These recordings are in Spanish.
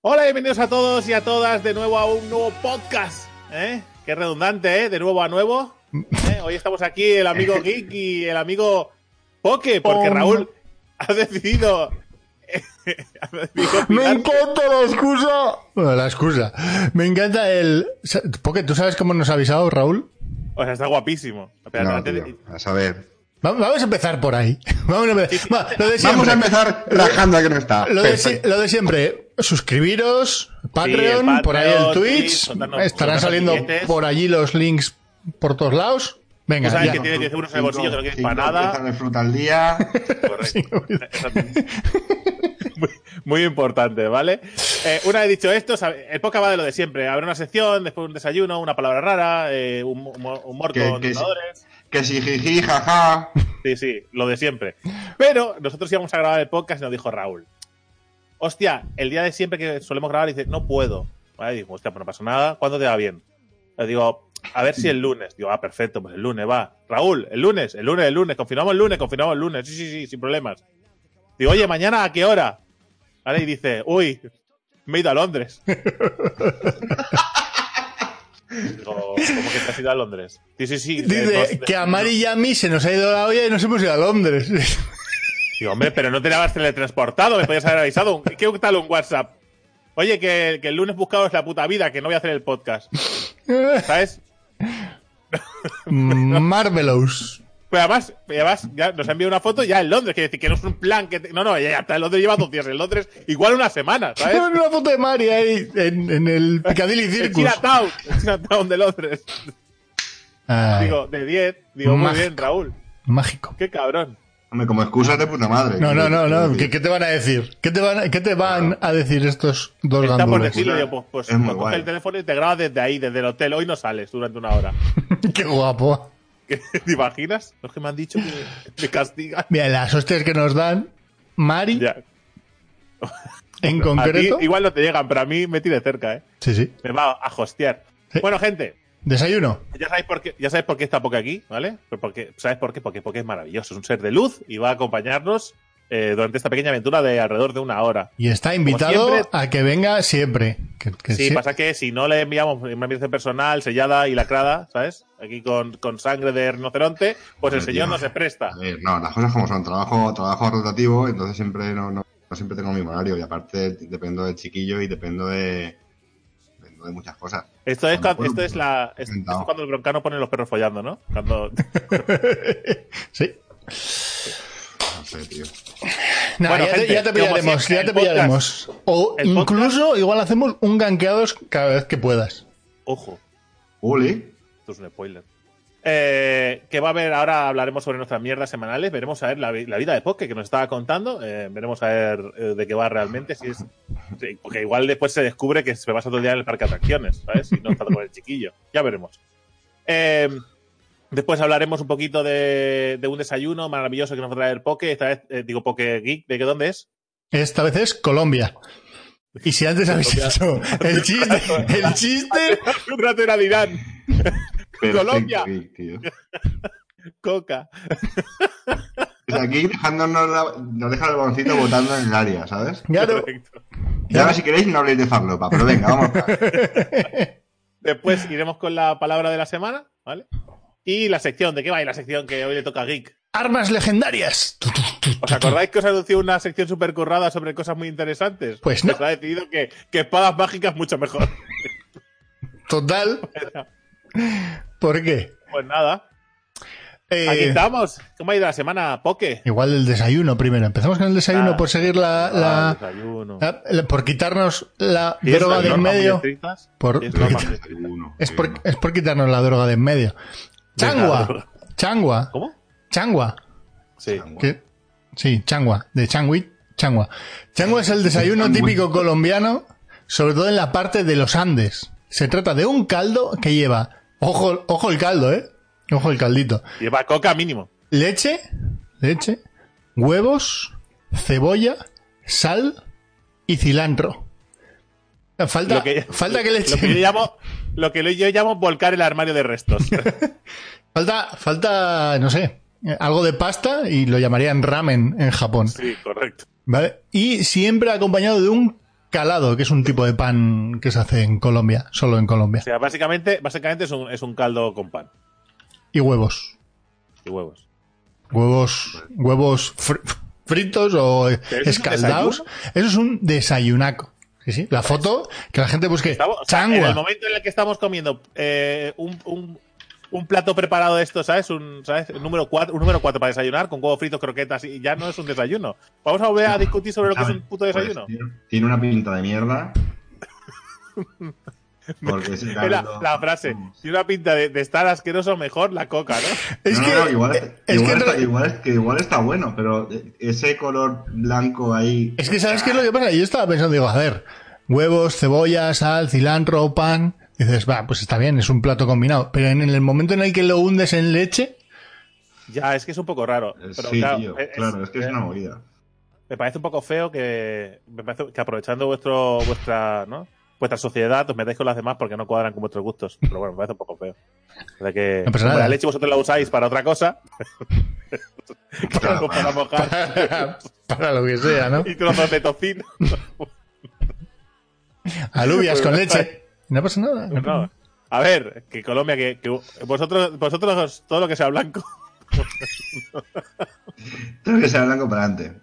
Hola, bienvenidos a todos y a todas de nuevo a un nuevo podcast. ¿eh? Qué redundante, ¿eh? De nuevo a nuevo. ¿eh? Hoy estamos aquí el amigo Geek y el amigo Poke, porque Raúl ha decidido... ha decidido Me encanta la excusa. Bueno, la excusa. Me encanta el. Porque tú sabes cómo nos ha avisado Raúl. O sea, está guapísimo. Espera, No, antes de- tío, a saber. Va- Vamos a empezar por ahí. Vamos a empezar. Va, lo de siempre. Vamos a empezar rajando a que no está. Lo de, si- Perfecto. lo de siempre. Suscribiros, Patreon, por ahí el Twitch. sí, soltarnos- Estarán soltarnos saliendo billetes. por allí los links por todos lados. Venga, sabes ya. que tiene 10 euros en el bolsillo, que no quieres para nada. de fruta al día. Correcto. muy, muy importante, ¿vale? Eh, una vez dicho esto, el podcast va de lo de siempre. Habrá una sección, después un desayuno, una palabra rara, eh, un humor, humor Que- con que sí. dictadores. Que si jiji, jaja. Sí, sí, lo de siempre. Pero nosotros íbamos a grabar el podcast y nos dijo Raúl. Hostia, el día de siempre que solemos grabar, dice, no puedo. Vale, digo, hostia, pues no pasa nada. ¿Cuándo te va bien? Le digo, a ver si el lunes. Digo, ah, perfecto, pues el lunes va. Raúl, el lunes, el lunes, el lunes. Confirmamos el lunes, confirmamos el lunes. Sí, sí, sí, sin problemas. Digo, oye, mañana a qué hora? Vale, y dice, uy, me he ido a Londres. Digo, ¿cómo que te has ido a Londres? Sí, sí, sí. eh, Dice dos- que a Mari y a mí se nos ha ido la olla y nos hemos ido a Londres. Digo, hombre, pero no te la has teletransportado, me podías haber avisado. ¿Qué tal un WhatsApp? Oye, que, que el lunes buscado es la puta vida, que no voy a hacer el podcast. ¿Sabes? Marvelous. Pero además, además ya nos ha enviado una foto ya en Londres, quiere decir que no es un plan que... te- No, no, ya está, en Londres lleva dos días, en Londres igual una semana, ¿sabes? Una foto de Mari ahí en, en el Piccadilly Circus. Chinatown, Chinatown de Londres. Ay, Digo, de 10. Digo, muy bien, Raúl. mágico. Qué cabrón. Hombre, como excusas de puta madre. No, no, no, no. ¿Qué, qué te van a decir? ¿Qué te van, qué te van a decir estos dos Está por gandules? decirlo, digo, pues, pues Es muy pues coge guay. el teléfono y te grabas desde ahí, desde el hotel. Hoy no sales durante una hora. Qué guapo. ¿Te imaginas? Los que me han dicho que me castigan. Mira, las hostias que nos dan Mari, Ya. en A ti concreto. igual no te llegan, pero a mí me tiene cerca, ¿eh? Sí, sí. Me va a hostear. Sí. Bueno, gente, Desayuno. ya sabéis por qué, ya sabéis por qué está Poke aquí, ¿vale? Pues porque, ¿Sabes por qué? Porque Poke es maravilloso, es un ser de luz y va a acompañarnos eh, durante esta pequeña aventura de alrededor de una hora. Y está invitado siempre- a que venga siempre. Que, que Sí, pasa que si no le enviamos una invitación personal sellada y lacrada, ¿sabes? Aquí con, con sangre de rinoceronte, pues el señor tío, no se presta. A ver, no, las cosas como son. Trabajo, trabajo rotativo, entonces siempre no, no, no siempre tengo mi horario. Y aparte dependo del chiquillo y dependo de, dependo de muchas cosas. Esto es, Cuando esto es la, es, sentado. esto es cuando el broncano pone los perros follando, ¿no? Cuando, sí. No sé, tío. Nah, Bueno, ya, te, ya te pillaremos, siempre, ya te podcast- pillaremos. O podcast- incluso igual hacemos un ganqueados cada vez que puedas. ojo, Uli, Esto es un spoiler. Eh, que va a haber, ahora hablaremos sobre nuestras mierdas semanales, veremos a ver la, la vida de Poke que nos estaba contando, eh, veremos a ver eh, de qué va realmente, si es, sí, porque igual después se descubre que se pasa todo el día en el parque de atracciones, ¿sabes? Y no está con el chiquillo, ya veremos. Eh, después hablaremos un poquito de, de un desayuno maravilloso que nos va a traer Poke, esta vez, eh, digo Poke Geek, ¿de qué dónde es? Esta vez es Colombia. Y si antes habéis hecho el chiste, el chiste, Un rato era Colombia. Coca. O sea, aquí dejándonos la- nos deja el baloncito botando en el área, ¿sabes? claro, Correcto. Y ahora si queréis no habléis de farlopa, pero venga, vamos. Después iremos con la palabra de la semana, ¿vale? Y la sección, ¿de qué va? ir la sección que hoy le toca a Geek. armas legendarias. ¿Os acordáis que os anunció una sección súper currada sobre cosas muy interesantes? Pues no. ha decidido que, que espadas mágicas mucho mejor. Total. ¿Por qué? Pues nada, Eh, aquí estamos. ¿Cómo ha ido la semana, Poke? igual el desayuno primero. Empezamos con el desayuno Ah. por seguir la, la- desayuno. la- la- por quitarnos la ¿Tienes droga de en medio. Por- ¿Tienes por Es por, es por quitarnos la droga de en medio. Changua. Changua. ¿Cómo? Changua. Sí. ¿Qué? Sí, changua. De changui. Changua. Changua es el desayuno típico colombiano sobre todo en la parte de los Andes. Se trata de un caldo que lleva, ojo, ojo el caldo, ¿eh? Ojo el caldito. Lleva coca mínimo. Leche, leche, huevos, cebolla, sal y cilantro. Falta, Lo que, falta que le lo que yo llamo, lo que yo llamo volcar el armario de restos. falta, falta, no sé, algo de pasta y lo llamarían ramen en Japón. sí, correcto. ¿Vale? Y siempre acompañado de un calado, que es un tipo de pan que se hace en Colombia, solo en Colombia. O sea, básicamente, básicamente es un, es un caldo con pan Y huevos. y huevos. Huevos, huevos fr- fritos o es escaldados. Eso es un desayunaco. Sí, sí. La foto, que la gente busque Estamos- o sea, en el momento en el que estamos comiendo eh, un, un- un plato preparado de esto, ¿sabes? Un, ¿sabes? El número 4 un número cuatro para desayunar con huevos fritos, croquetas y ya no es un desayuno. Vamos a volver a discutir sobre lo que es un puto Pues, desayuno. tiene- tiene una pinta de mierda. Porque Es la, la frase. Tiene una pinta de, de estar asqueroso mejor la coca, ¿no? Es No, que, no, no, igual, es, igual que, está, igual es- que igual está bueno, pero ese color blanco ahí. es que, ¿sabes qué es lo que pasa? Yo estaba pensando, digo, a ver, huevos, cebolla, sal, cilantro, pan. Dices, va, pues está bien, es un plato combinado. Pero en el momento en el que lo hundes en leche, Ya, es que es un poco raro. Eh, Pero sí, claro, tío, es- claro, es que es eh, una movida. Me parece un poco feo que. Me parece que aprovechando vuestro, vuestra, ¿no? Vuestra sociedad, os metáis con las demás porque no cuadran con vuestros gustos. Pero bueno, me parece un poco feo. O sea que No pasa como nada. la leche vosotros la usáis para otra cosa. Claro, para mojar. para, para lo que sea, ¿no? y trozos de tocino. Alubias con leche. No pasa nada. no No. A ver, que Colombia, que, que vosotros, vosotros todo lo que sea blanco. Tengo que ser blanco para adelante.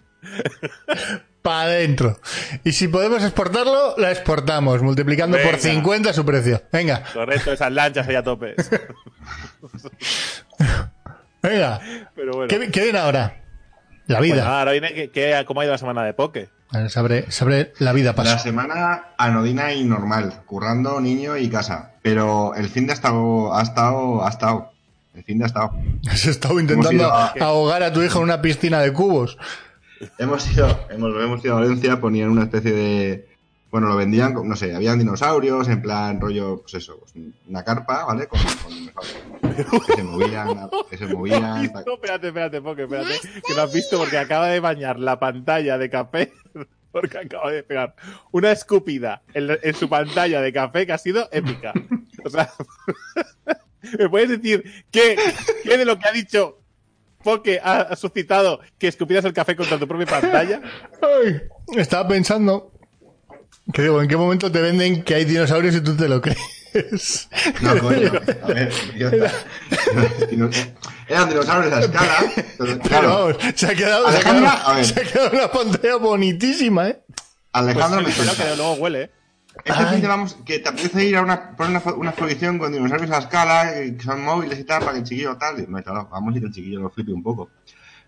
Para adentro. Y si podemos exportarlo, la exportamos, multiplicando por Venga. 50 su precio. Venga, Correcto, esas lanchas ahí a tope. venga. Pero bueno. ¿Qué, qué viene ahora? La vida. nada, ahora viene que, que- cómo ha ido la semana de poke. Se, abre, la vida La paso. semana anodina y normal, currando, niño y casa. Pero el fin de ha estado, ha estado, ha estado. El fin de ha estado. Has estado intentando a- ahogar a tu hijo en una piscina de cubos. Hemos ido, hemos, hemos ido a Valencia, ponían una especie de. Bueno, lo vendían, con- no sé, habían dinosaurios, en plan rollo, pues eso, pues una carpa, ¿vale? Con, con dinosaurios. Que se movían, que se movían. No, espérate, espérate, Poke, espérate. Que lo has visto porque acaba de bañar la pantalla de café. Porque acaba de pegar una escupida en, en su pantalla de café que ha sido épica. O sea, ¿me puedes decir qué, qué de lo que ha dicho Poke ha, suscitado que escupieras el café contra tu propia pantalla? Ay, estaba pensando que digo, ¿en qué momento te venden que hay dinosaurios y tú te lo crees? No, coño. A ver, yo- dino- eran dinosaurios a escala. Pero, claro, vamos, se ha quedado, se ha quedado- a ver. se ha quedado una pantalla bonitísima, ¿eh? Alejandro me Pues, cuenta. que luego huele, ¿eh? Este fin vamos, que te apetece ir a una, poner una, una exposición con dinosaurios a escala, que son móviles y tal, para que el chiquillo tal. Y, no, claro, vamos a ir que el chiquillo lo flipe un poco.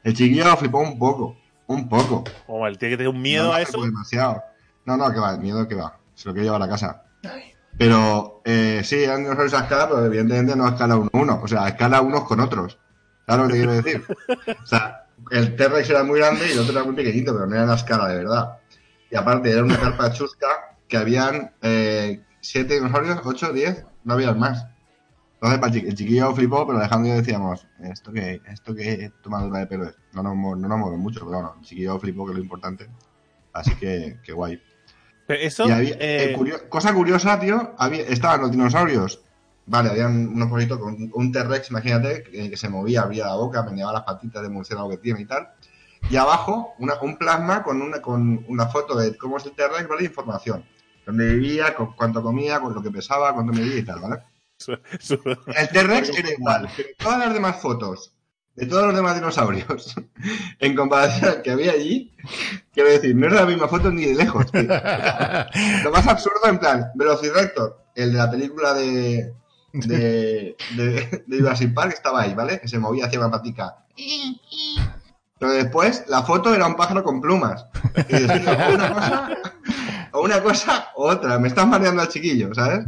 El chiquillo lo flipó un poco. Un poco. Como el tío que tiene un miedo no, a eso. demasiado. No, no, que va, el miedo que va. Se lo quiere llevar a casa. Pero, eh, sí, eran dinosaurios a escala, pero evidentemente no a escala 1-1. O sea, a escala unos con otros. ¿Sabes lo que te quiero decir? O sea, el T-Rex era muy grande y el otro era muy pequeñito, pero no era a escala de verdad. Y aparte, era una carpa chusca que habían eh, siete dinosaurios, ocho, diez, no había más. Entonces, el chiqui- el chiquillo flipó, pero Alejandro y yo decíamos, ¿esto qué, esto qué tomadura de pelo es? No nos, no nos mueve mucho, pero bueno, el chiquillo flipó, que es lo importante. Así que, que guay. Pero eso, Y había- eh, eh, curio- cosa curiosa, tío, había, estaban los dinosaurios. Vale, habían unos poquitos con un T-Rex, imagínate, que, que se movía, abría la boca, meneaba las patitas de murciélago que tiene y tal. Y abajo, una- un plasma con una, con una foto de cómo es el T-Rex, ¿vale? Información. Dónde vivía, cu- cuánto comía, con lo que pesaba, cuánto medía y tal, ¿vale? El T-Rex era igual, pero todas las demás fotos de todos los demás dinosaurios, en comparación al que había allí, quiero decir, no era la misma foto ni de lejos. tío. Lo más absurdo, en plan, Velociraptor, el de la película de. de. de, de Jurassic Park estaba ahí, ¿vale? Que se movía hacia una patica. Pero después, la foto era un pájaro con plumas. Y tío, o una cosa. O una cosa o otra. Me estás mareando al chiquillo, ¿sabes?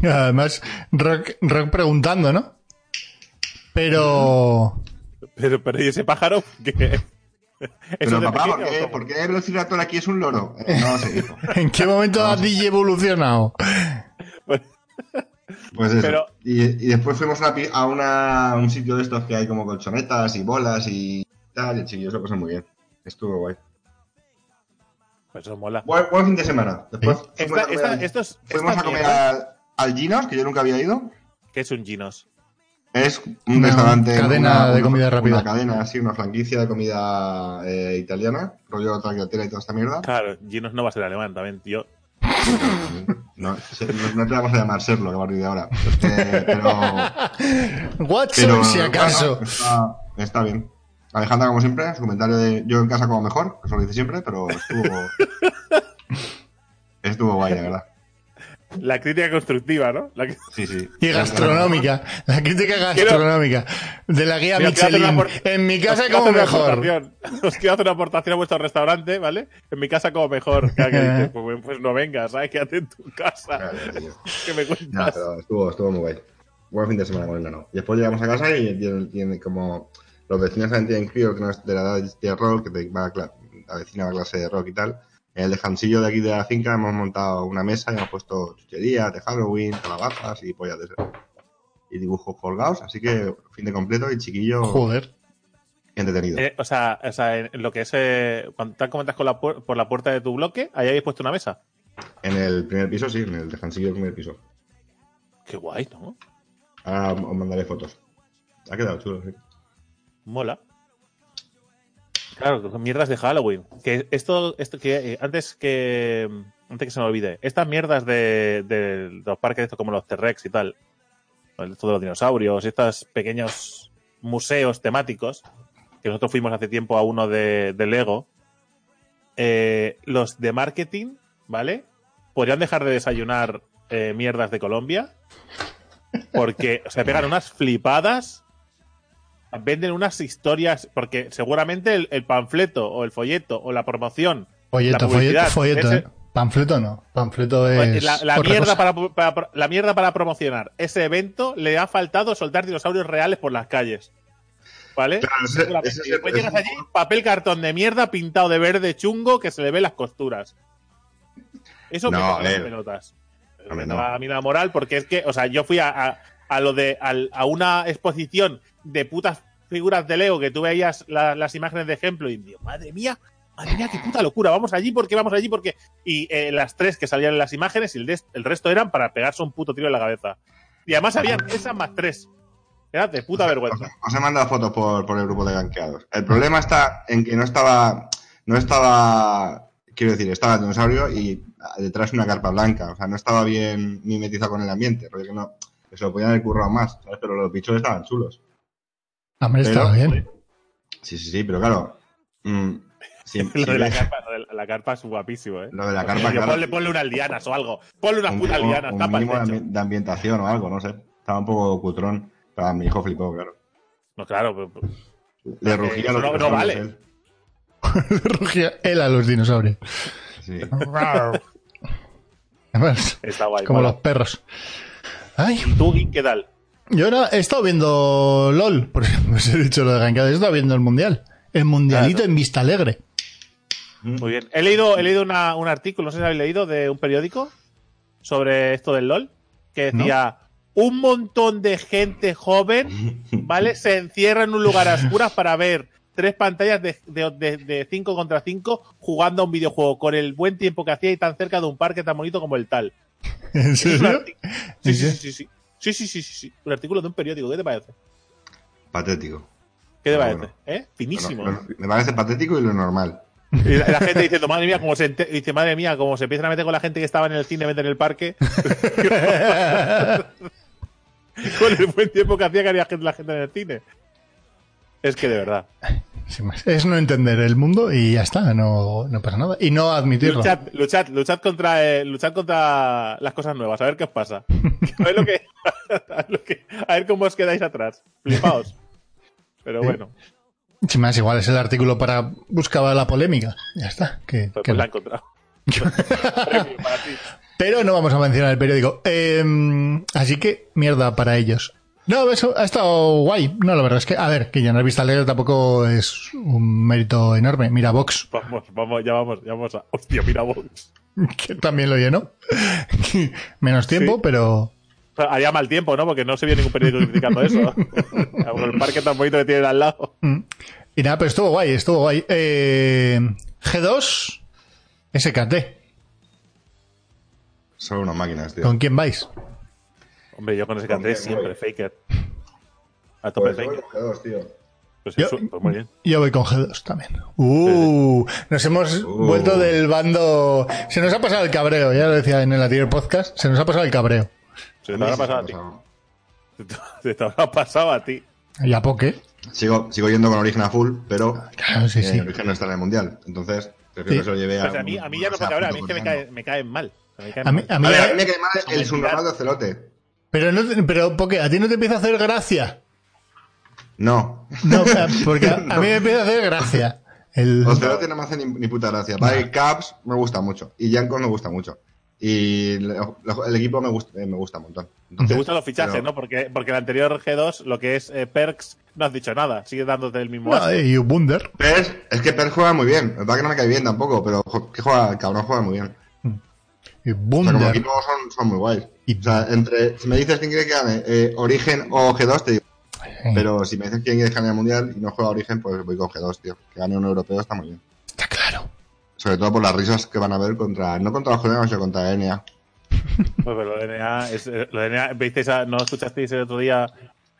Además, Rock, Rock preguntando, ¿no? Pero... pero, pero ¿y ese pájaro? que Pero papá, ¿por qué, qué el Velociraptor aquí es un loro? Eh, no lo sé, hijo. ¿En qué momento has evolucionado? Pues eso. Pero- Y, y después fuimos a, una pi- a una- a un sitio de estos que hay como colchonetas y bolas y tal, y el chiquillo se lo pasó muy bien. Estuvo guay. Pues eso mola. Buen, buen fin de semana. Después fuimos Esta- a comer, esta- al- estos- fuimos a comer al Ginos, que yo nunca había ido. ¿Qué es un Ginos? Es un Una restaurante. cadena de comida rápida. Una cadena, así, una franquicia de comida eh, italiana, rollo tagliatella y toda esta mierda. Claro, Ginos no va a ser alemán también, tío. No, no, no te vamos a llamar Serlo a partir de ahora. Este, pero. Watson, pero si acaso. bueno, está, está bien. Alejandra, como siempre, su comentario de yo en casa como mejor, que eso lo dice siempre, pero estuvo. estuvo guay, la verdad. La crítica constructiva, ¿no? La que- Sí, sí. Y gastronómica, la crítica gastronómica de la guía Mira, Michelin. apor- En mi casa como mejor. Os quiero hacer una aportación a vuestro restaurante, ¿vale? En mi casa como mejor. Cada que dices, pues, pues no vengas, ¿sabes? Quédate en tu casa. ¿Qué me No, cuentas? pero estuvo, estuvo muy guay. Buen fin de semana con el nano. Y después llegamos a casa y tiene, tiene como. Los vecinos también tienen crío que no es de la edad de rock, que te va a la vecina va a clase de rock y tal. En el descansillo de aquí de la finca hemos montado una mesa y hemos puesto chucherías de Halloween, calabazas y pollas de Y dibujos colgados, así que fin de completo y chiquillo Joder. entretenido. Eh, o sea, o sea, en lo que es. Eh, cuando te comentas con la puer- por la puerta de tu bloque, ahí habéis puesto una mesa. En el primer piso, sí, en el descansillo del primer piso. Qué guay, ¿no? Ahora os mandaré fotos. Ha quedado chulo, sí. Mola. Claro, mierdas de Halloween. Que esto, esto que eh, antes que antes que se me olvide, estas mierdas de, los parques estos como los T-Rex y tal, de los dinosaurios, estos pequeños museos temáticos, que nosotros fuimos hace tiempo a uno de, de Lego, eh, los de marketing, ¿vale? Podrían dejar de desayunar eh, mierdas de Colombia, porque se pegan unas flipadas venden unas historias, porque seguramente el, el panfleto o el folleto o la promoción, Folleto, La publicidad, folleto, folleto, ese- ¿eh? Panfleto no. Panfleto es. la, la otra mierda cosa. para, para- para- la mierda para promocionar ese evento le ha faltado soltar dinosaurios reales por las calles. ¿Vale? Claro, ese- Seguramente. ese es y el- después llegas allí, el- papel cartón de mierda pintado de verde chungo que se le ven las costuras. Eso me No, ver. pelotas. Me no. a mí la moral porque es que, o sea, yo fui a, a- a lo de a una exposición de putas figuras de Lego que tú veías la- las imágenes de ejemplo y digo, madre mía, madre mía, qué puta locura, vamos allí porque vamos allí porque y eh, las tres que salían en las imágenes y el, des- el resto eran para pegarse un puto tiro en la cabeza. Y además habían esas más tres. Era de puta vergüenza. Os he mandado fotos por, por el grupo de ganqueados. El problema está en que no estaba. No estaba. Quiero decir, estaba el dinosaurio y detrás una carpa blanca. O sea, no estaba bien mimetizado con el ambiente. Rollo que no. Se lo podían haber currado más, ¿sabes? Pero los bichos estaban chulos. Hombre, Pero- estaba bien. Sí, sí, sí, pero claro. mm, sí, Lo sí, de la carpa, lo de la carpa es guapísimo, ¿eh? Lo de la carpa, Yo, claro. ponle, ponle unas lianas o algo. Ponle unas un putas mínimo- lianas, un tapa mínimo de, techo. ambi- de ambientación o algo, no sé. Estaba un poco cutrón. Pero mi hijo flipó, claro. No, claro, pero- pero- Le rugía eso los no- no dinosaurios, vale. él. Rugía él a los dinosaurios. Sí. Además, está guay. como mola. los perros. Ay, ¿Tú, qué tal? Yo ahora he estado viendo LOL, por ejemplo, os he dicho lo de Gankado, he estado viendo el Mundial. El Mundialito Claro. en Vista Alegre. Muy bien. He leído, he leído una- un artículo, no sé si habéis leído, de un periódico sobre esto del LOL, que decía un montón de gente joven, ¿vale? Se encierra en un lugar a oscuras para ver tres pantallas de, de, de, de cinco contra cinco jugando a un videojuego con el buen tiempo que hacía y tan cerca de un parque tan bonito como el tal. ¿En serio? Sí, ¿En sí, sí, sí, sí. Sí, sí, sí, sí. Un artículo de un periódico, ¿qué te parece? Patético. ¿Qué te parece? bueno. ¿Eh? Finísimo. Lo- lo- me parece patético y lo normal. Y la, la gente diciendo, madre mía, como se dice, madre mía, como se empiezan a meter con la gente que estaba en el cine, en el parque. con el buen tiempo que hacía que había gente, la gente en el cine. Es que de verdad. Sin más. Es no entender el mundo y ya está, no, no pasa nada. Y no admitirlo. Luchad, luchad, luchad contra, eh, luchad contra las cosas nuevas, a ver qué os pasa. A ver, lo que, a ver, lo que- a ver cómo os quedáis atrás. Flipaos. Pero bueno, Sin más, igual es el artículo para buscaba la polémica. Ya está. que- pues, que pues la he encontrado. Pero no vamos a mencionar el periódico. Eh, así que, mierda para ellos. No, eso ha estado guay. No, la verdad es que, a ver, que ya no he visto leer tampoco es un mérito enorme. Mira, Vox, Vamos, vamos, ya vamos, ya vamos a. Hostia, mira Vox. que también lo llenó. Menos tiempo, Sí. pero Haría mal tiempo, ¿no? Porque no se vio ningún periódico criticando eso. El parque tan bonito que tienen al lado. Y nada, pero estuvo guay, estuvo guay. Eh, G2, SKT. Son unas máquinas, tío. ¿Con quién vais? Hombre, yo con ese canté siempre, muy Faker. A tope Pues, Faker. bueno, G2, tío. Pues, Yo- eso, pues muy bien. Yo voy con G2 también. Uh, nos hemos Uh. vuelto del bando. Se nos ha pasado el cabreo, ya lo decía en el anterior podcast. Se nos ha pasado el cabreo. Se te habrá pasado a ti. Se te habrá pasado a ti. Y a poke. Sigo, sigo yendo con Origen a full, pero Claro, sí, eh, sí. Origen no está en el mundial. Entonces, prefiero Sí. que se lo lleve a. Pues a mí, a mí ya no me cabrá, a mí es que me, cae, me caen mal. Me caen A mí, mal. a mí- A ver, a mí me cae mal el subnormal de Celote. Pero, no, te- pero Poke, ¿a ti no te empieza a hacer gracia? No. No, porque a, a mí me empieza a hacer gracia. El, Ocelote no me hace ni, ni puta gracia. Vale, Caps me gusta mucho. Y Jankos me gusta mucho. Y lo- el equipo me gusta, eh, me gusta un montón. Te gustan los fichajes, pero- ¿no? Porque, porque el anterior G2, lo que es eh, Perks, no has dicho nada. Sigues dándote el mismo No, y Wunder. Pers, es que Pers juega muy bien. Verdad que no me cae bien tampoco, pero que juega, el cabrón juega muy bien. Y O sea, como Wunder. equipo son, son muy guays. Y- O sea, entre, si me dices quién quiere que gane, eh, Origen o G2, te digo. Pero si me dices quién quiere que gane el mundial y no juega Origen, pues voy con G2, tío. Que gane un europeo está muy bien. Está claro. Sobre todo por las risas que van a haber contra, no contra los coreanos, sino contra NA. Pues, pero lo de NA, es, eh, lo de NA, ¿visteis a- ¿no escuchasteis el otro día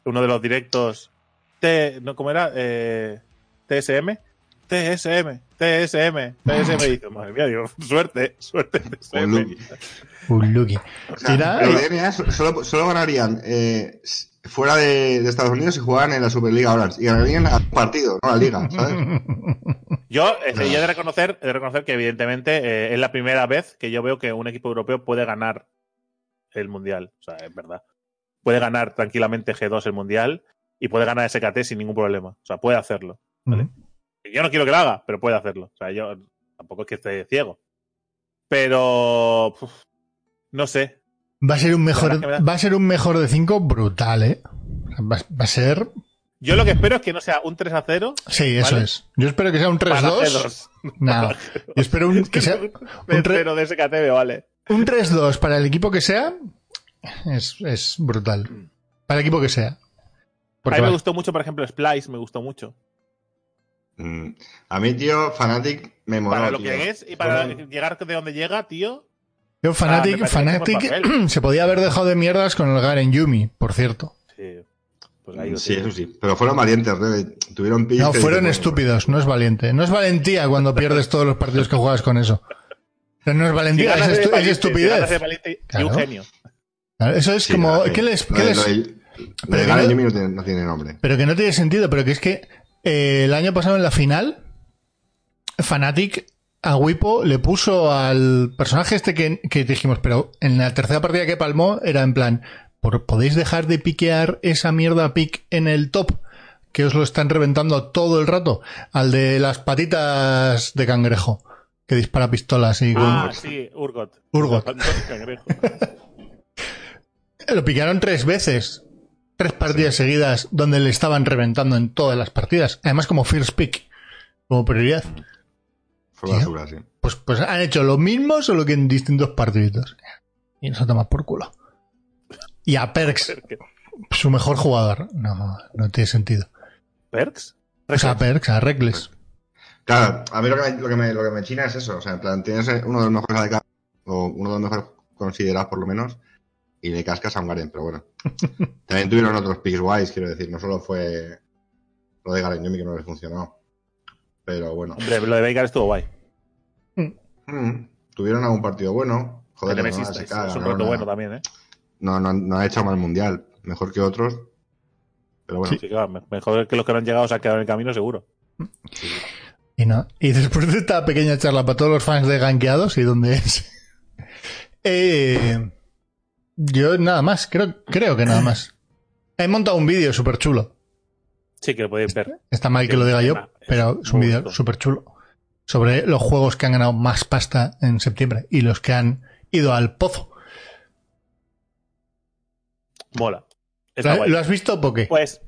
uno de los directos? T, ¿no, ¿Cómo era? Eh, TSM. TSM, TSM, TSM. Y dice, madre mía, digo, suerte, suerte, TSM. Un Lucky. O sea, solo, solo ganarían eh, fuera de, de Estados Unidos si jugaran en la Superliga Orange. Y ganarían a un partido, no a la liga, ¿sabes? Yo, eh, yo he de reconocer, he de reconocer que evidentemente eh, es la primera vez que yo veo que un equipo europeo puede ganar el mundial. O sea, es verdad. Puede ganar tranquilamente G2 el mundial y puede ganar SKT sin ningún problema. O sea, puede hacerlo. ¿vale? Yo no quiero que lo haga, pero puede hacerlo. O sea, yo tampoco es que esté ciego. Pero uf, no sé. Va a ser un mejor, va a ser un mejor de 5 brutal, ¿eh? Va, va a ser. Yo lo que espero es que no sea un 3 a 0 Sí, eso Vale. es. Yo espero que sea un para 3-2. G2. No, yo espero un, que sea un, tre- Pero de SKT me vale. un 3-2 para el equipo que sea. Es, es brutal. Para el equipo que sea. A Porque mí me va- gustó mucho, por ejemplo, Splice, me gustó mucho. Mm. A mí, tío, Fnatic me moló, para lo tío. que es y para llegar de donde llega, tío. Yo, Ah, fue papel. se podía haber dejado de mierdas con el Garen Yumi, por cierto. Sí, pues ahí Sí, eso sí. Pero fueron valientes, ¿eh? Tuvieron No, fueron estúpidos, no es valiente. No es valentía cuando pierdes todos los partidos que juegas con eso. Pero no es valentía, es, estu- es valiente, estupidez. valiente Claro. un genio. Claro, Eso es sí, como. ¿Qué les, lo qué les- Pero que Garen no- Yumi no tiene, no tiene nombre. Pero que no tiene sentido, pero que es que eh, el año pasado en la final, Fnatic a Wipo le puso al personaje este que, que dijimos, pero en la tercera partida que palmó era en plan, ¿por, ¿podéis dejar de piquear esa mierda pick en el top? Que os lo están reventando todo el rato. Al de las patitas de cangrejo, que dispara pistolas y Ah, sí, Urgot. Urgot. Cangrejo. Lo picaron tres veces. Tres partidas seguidas donde le estaban reventando en todas las partidas. Además como first pick. Como prioridad. Fue Tío. basura, sí. Pues, pues han hecho lo mismo, solo que en distintos partiditos. Y nos toma por culo. Y a Perks, su mejor jugador. No, no tiene sentido. ¿Perks? O sea, a Perks, a Reckless. Claro, a mí lo que, me, lo, que me, lo que me china es eso. O sea, en plan, tienes uno de los mejores ADK, o uno de los mejores considerados por lo menos, y le cascas a un Garen, pero bueno. También tuvieron otros picks guays, quiero decir. No solo fue lo de Garen Yumi que no les funcionó. Pero bueno. Hombre, lo de Veigar estuvo guay. Mm, tuvieron algún partido bueno. Joder, El no, se es un no, no, bueno también, ¿eh? no, no, no ha hecho mal mundial. Mejor que otros. Pero bueno. Sí, claro, me- mejor que los que no han llegado se han quedado en el camino, seguro. Y no. Y después de esta pequeña charla para todos los fans de gankeados y donde es. eh, yo nada más, creo, creo que nada más. He montado un vídeo súper chulo. Sí, que lo podéis ver. Está mal que lo diga yo, pero es un vídeo súper chulo. Sobre los juegos que han ganado más pasta en septiembre y los que han ido al pozo. Mola. Está ¿Lo, guay. lo has visto o qué? Pues,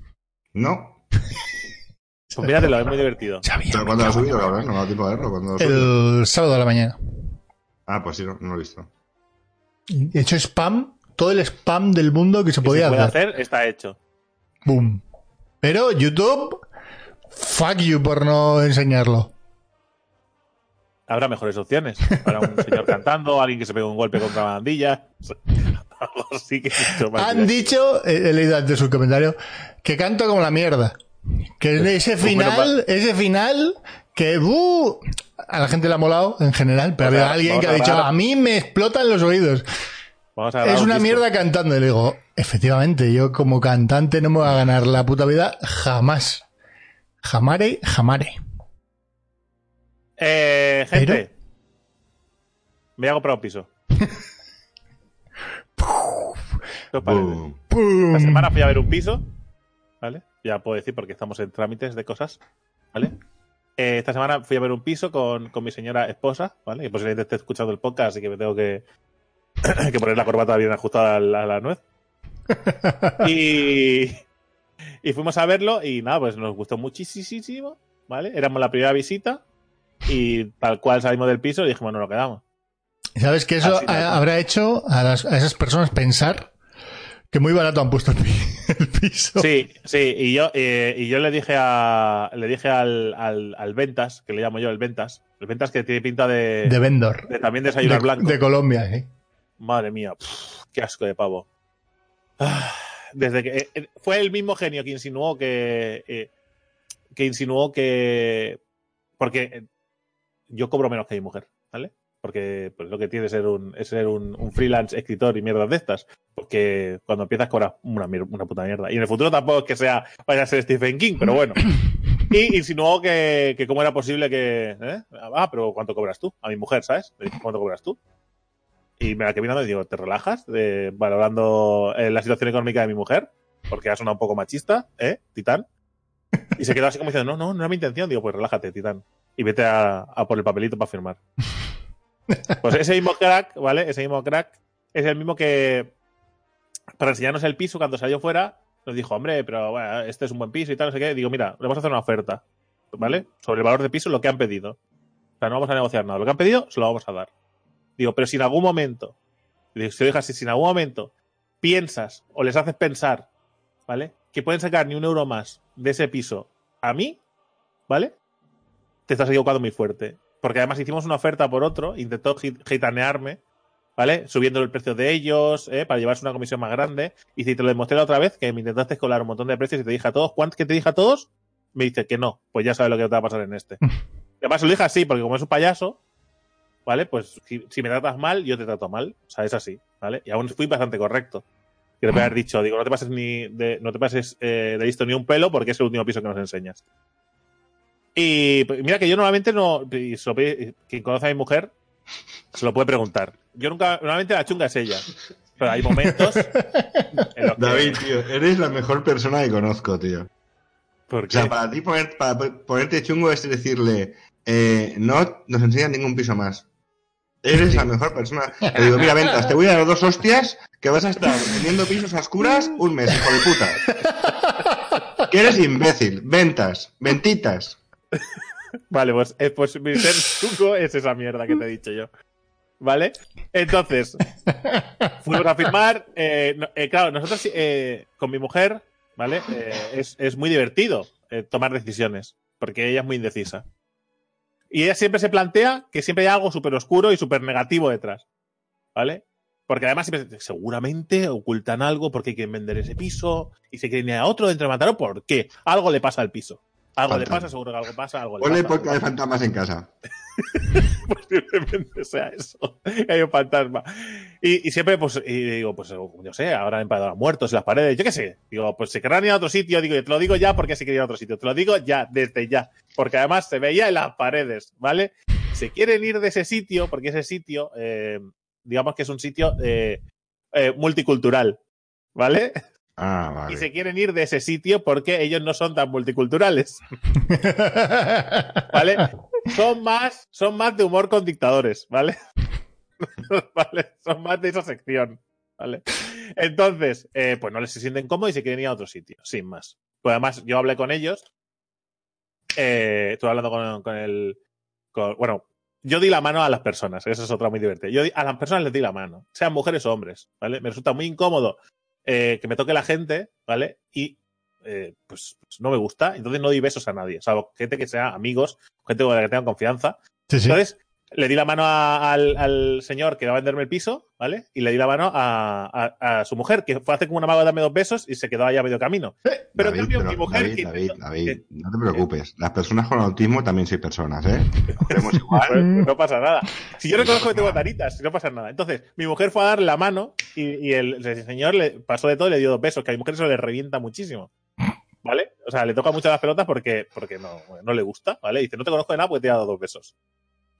No. pues míratelo, es muy divertido. Sabía. ¿Pero cuándo lo ha subido, cabrón? No me da tiempo a verlo. El sábado de la mañana. Ah, pues sí, no, no lo he visto. He hecho spam, todo el spam del mundo que se podía se puede hacer. hacer, está hecho. Boom. Pero YouTube, fuck you por no enseñarlo. Habrá mejores opciones. Para un señor cantando, alguien que se pega un golpe contra la bandilla. Así que Han dicho, he leído antes su comentario, que canto como la mierda. Que ese Pues final, ese final, que uh, a la gente le ha molado en general, pero había alguien que ha dicho, a mí me explotan los oídos. Vamos a grabar Es un una mierda cantando. Y le digo, efectivamente, yo como cantante no me voy a ganar la puta vida jamás. Jamare, jamare. Eh, gente. Me hago para un piso. Esta semana fui a ver un piso, ¿vale? Ya puedo decir porque estamos en trámites de cosas, ¿vale? Eh, esta semana fui a ver un piso con, con mi señora esposa, ¿vale? Y posiblemente esté escuchando el podcast, así que me tengo que, que poner la corbata bien ajustada a la, a la nuez. Y, y fuimos a verlo y nada, pues nos gustó muchísimo, ¿vale? Éramos la primera visita y tal cual salimos del piso y dijimos, no nos quedamos. ¿Sabes que eso Así, habrá hecho a, las- a esas personas pensar que muy barato han puesto el, pi- el piso? Sí, sí, y yo, eh, y yo le dije a le dije al, al, al Ventas, que le llamo yo el Ventas, el Ventas que tiene pinta de, De vendor. de también desayunar de, blanco. de Colombia, ¿eh? Madre mía, qué asco de pavo. Ah, Desde que eh, eh, fue el mismo genio que insinuó que eh, que insinuó que porque yo cobro menos que mi mujer, ¿vale? Porque pues, lo que tiene es ser un es ser un, un freelance escritor y mierdas de estas, porque cuando empiezas cobras una, una puta mierda. Y en el futuro tampoco es que sea vaya a ser Stephen King, pero bueno. Y insinuó que, que cómo era posible que. ¿eh? Ah, pero ¿cuánto cobras tú? A mi mujer, ¿sabes? ¿cuánto cobras tú? Y me la quedé mirando y digo, ¿te relajas? De, valorando eh, la situación económica de mi mujer, porque ha sonado un poco machista, ¿eh? Titán. Y se quedó así como diciendo, no, no, no era mi intención. Digo, pues relájate, Titán. Y vete a, a por el papelito para firmar. Pues ese mismo crack, ¿vale? Ese mismo crack es el mismo que, para enseñarnos el piso, cuando salió fuera, nos dijo, hombre, pero bueno, este es un buen piso y tal, no sé qué. Digo, mira, le vamos a hacer una oferta, ¿vale? Sobre el valor del piso, lo que han pedido. O sea, no vamos a negociar nada. Lo que han pedido, se lo vamos a dar. Digo, pero si en algún momento, digo, si lo dejas si en algún momento piensas o les haces pensar, ¿vale? Que pueden sacar ni un euro más de ese piso a mí, ¿vale? Te estás equivocando muy fuerte. Porque además hicimos una oferta por otro, intentó gi- gitanearme, ¿vale? Subiendo el precio de ellos, ¿eh? Para llevarse una comisión más grande. Y si te lo demostré la otra vez, que me intentaste colar un montón de precios y te dije a todos, ¿cuánto que te dije a todos? Me dice que no, pues ya sabes lo que te va a pasar en este. Además, lo dije así, porque como es un payaso, ¿vale? Pues si, si me tratas mal, yo te trato mal. O sea, es así, ¿vale? Y aún fui bastante correcto. Que haber dicho, digo, no te pases ni de, no te pases eh, de listo ni un pelo porque es el último piso que nos enseñas. Y pues, mira que yo normalmente no, y se lo pide- quien conoce a mi mujer, se lo puede preguntar. Yo nunca, normalmente la chunga es ella. Pero hay momentos en los que... David, tío, eres la mejor persona que conozco, tío. ¿Por O sea, para ti poner, para po- ponerte chungo es decirle, eh, no nos enseñan ningún piso más. Eres la mejor persona. Le digo, mira, ventas, te voy a dar dos hostias que vas a estar vendiendo pisos a oscuras un mes, hijo de puta. Que eres imbécil. Ventas, ventitas. Vale, pues, eh, pues mi ser chungo es esa mierda que te he dicho yo. ¿Vale? Entonces, fuimos a firmar. eh, no- eh, claro, nosotros con mi mujer, ¿vale? Es, es muy divertido tomar decisiones, porque ella es muy indecisa. Y ella siempre se plantea que siempre hay algo súper oscuro y súper negativo detrás. ¿Vale? Porque además seguramente ocultan algo porque quieren vender ese piso y se quieren ir a otro dentro de Mataró. ¿Por qué? Algo le pasa al piso. Algo le pasa, seguro que algo pasa, algo le Ponle pasa. podcast de fantasmas en casa. posiblemente sea eso. hay un fantasma. Y, y siempre, pues, y digo, pues, yo sé, ahora han empezado muertos en las paredes, yo qué sé. Digo, pues se querrán ir a otro sitio. Digo, te lo digo ya porque se quieren ir a otro sitio. Te lo digo ya, desde ya. Porque además se veía en las paredes, ¿vale? Se quieren ir de ese sitio porque ese sitio, eh, digamos que es un sitio eh, eh, multicultural, ¿vale? Ah, Y se quieren ir de ese sitio porque ellos no son tan multiculturales. ¿vale? Son más, son más de humor con dictadores, ¿vale? ¿Vale? Son más de esa sección. ¿Vale? Entonces, eh, pues no les se sienten cómodos y se quieren ir a otro sitio, sin más. Pues además, yo hablé con ellos. Eh, estuve hablando con, con el. con- bueno, yo di la mano a las personas, eso es otra muy divertida. Yo di- a las personas les di la mano, sean mujeres o hombres, ¿vale? Me resulta muy incómodo eh, que me toque la gente, ¿vale? Y eh, pues, pues no me gusta, entonces no di besos a nadie, salvo gente que sea amigos, gente con la que tengan confianza. Sí, sí. Entonces, le di la mano a- al, al señor que va a venderme el piso, ¿vale? Y le di la mano a, a- a su mujer, que fue a hacer como una mago de darme dos besos y se quedó ahí a medio camino. Pero en David, cambio, pero- mi mujer. David, que- David, no te preocupes. Las personas con autismo también soy personas, ¿eh? Igual. pues, pues no pasa nada. Si yo reconozco que tengo taritas, no pasa nada. Entonces, mi mujer fue a dar la mano y, y el, el señor le pasó de todo y le dio dos besos, que a mi mujer eso le revienta muchísimo. ¿Vale? O sea, le toca mucho las pelotas porque, porque no, no le gusta, ¿vale? Dice, no te conozco de nada porque te he dado dos besos.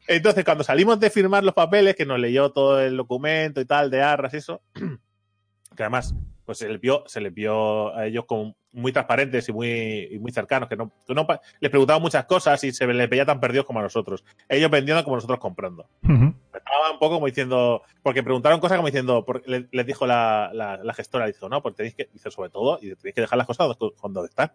Entonces, cuando salimos de firmar los papeles, que nos leyó todo el documento y tal, de arras y eso, que además, pues se les vio, se les vio a ellos como muy transparentes y muy, y muy cercanos, que no, que no pa- les preguntaban muchas cosas y se les veía tan perdidos como a nosotros. Ellos vendiendo como nosotros comprando. Ujú. Estaba un poco como diciendo, porque preguntaron cosas como diciendo, porque les dijo la, la, la gestora, dijo, no, porque tenéis que, dice, sobre todo, y tenéis que dejar las cosas donde- donde están.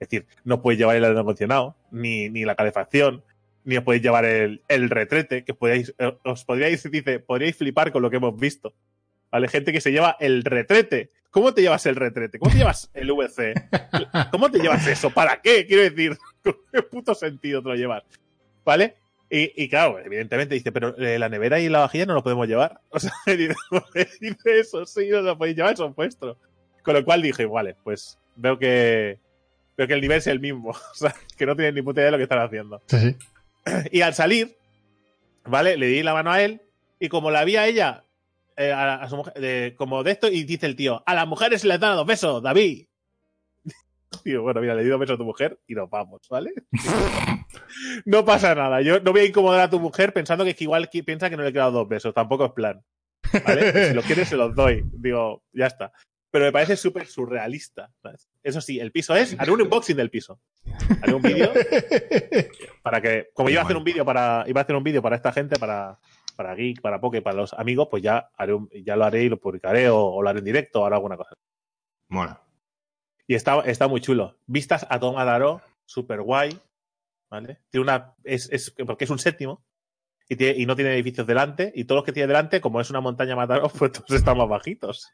Es decir, no podéis llevar el aire acondicionado, ni, ni la calefacción, ni os podéis llevar el, el retrete, que podéis, eh, os podríais, dice, podríais flipar con lo que hemos visto. ¿Vale? Gente que se lleva el retrete. ¿Cómo te llevas el retrete? ¿Cómo te llevas el VC? ¿Cómo te llevas eso? ¿Para qué? Quiero decir, ¿con qué puto sentido te lo llevas? ¿Vale? Y, y claro, evidentemente dice, pero eh, la nevera y la vajilla no lo podemos llevar. O sea, dice, ¿por qué dice eso, sí, no lo podéis llevar, son vuestros. Con lo cual dije, vale, pues veo que veo que el nivel es el mismo. O sea, que no tienen ni puta idea de lo que están haciendo. Sí, sí. Y al salir, ¿vale? Le di la mano a él y como la vi a ella, eh, a, a su mujer, como de esto, y dice el tío, a las mujeres les dan dos besos, David. Digo, bueno, mira, le di dos besos a tu mujer y nos vamos, ¿vale? no pasa nada. Yo no voy a incomodar a tu mujer pensando que, es que igual piensa que no le he quedado dos besos. Tampoco es plan. ¿Vale? si los quieres, se los doy. Digo, ya está. Pero me parece súper surrealista. ¿sabes? Eso sí, el piso es. Haré un unboxing del piso. Haré un vídeo para que. Como iba a hacer un vídeo para. Iba a hacer un vídeo para esta gente, para. Para Geek, para Poke, para los amigos, pues ya haré un- ya lo haré y lo publicaré o, o lo haré en directo o haré alguna cosa. Mola. Y está, está muy chulo. Vistas a Tom Adaro, súper guay. ¿Vale? Tiene una. Es, es, porque es un séptimo. Y, tiene- y no tiene edificios delante. Y todos los que tiene delante, como es una montaña Mataró, pues todos están más bajitos.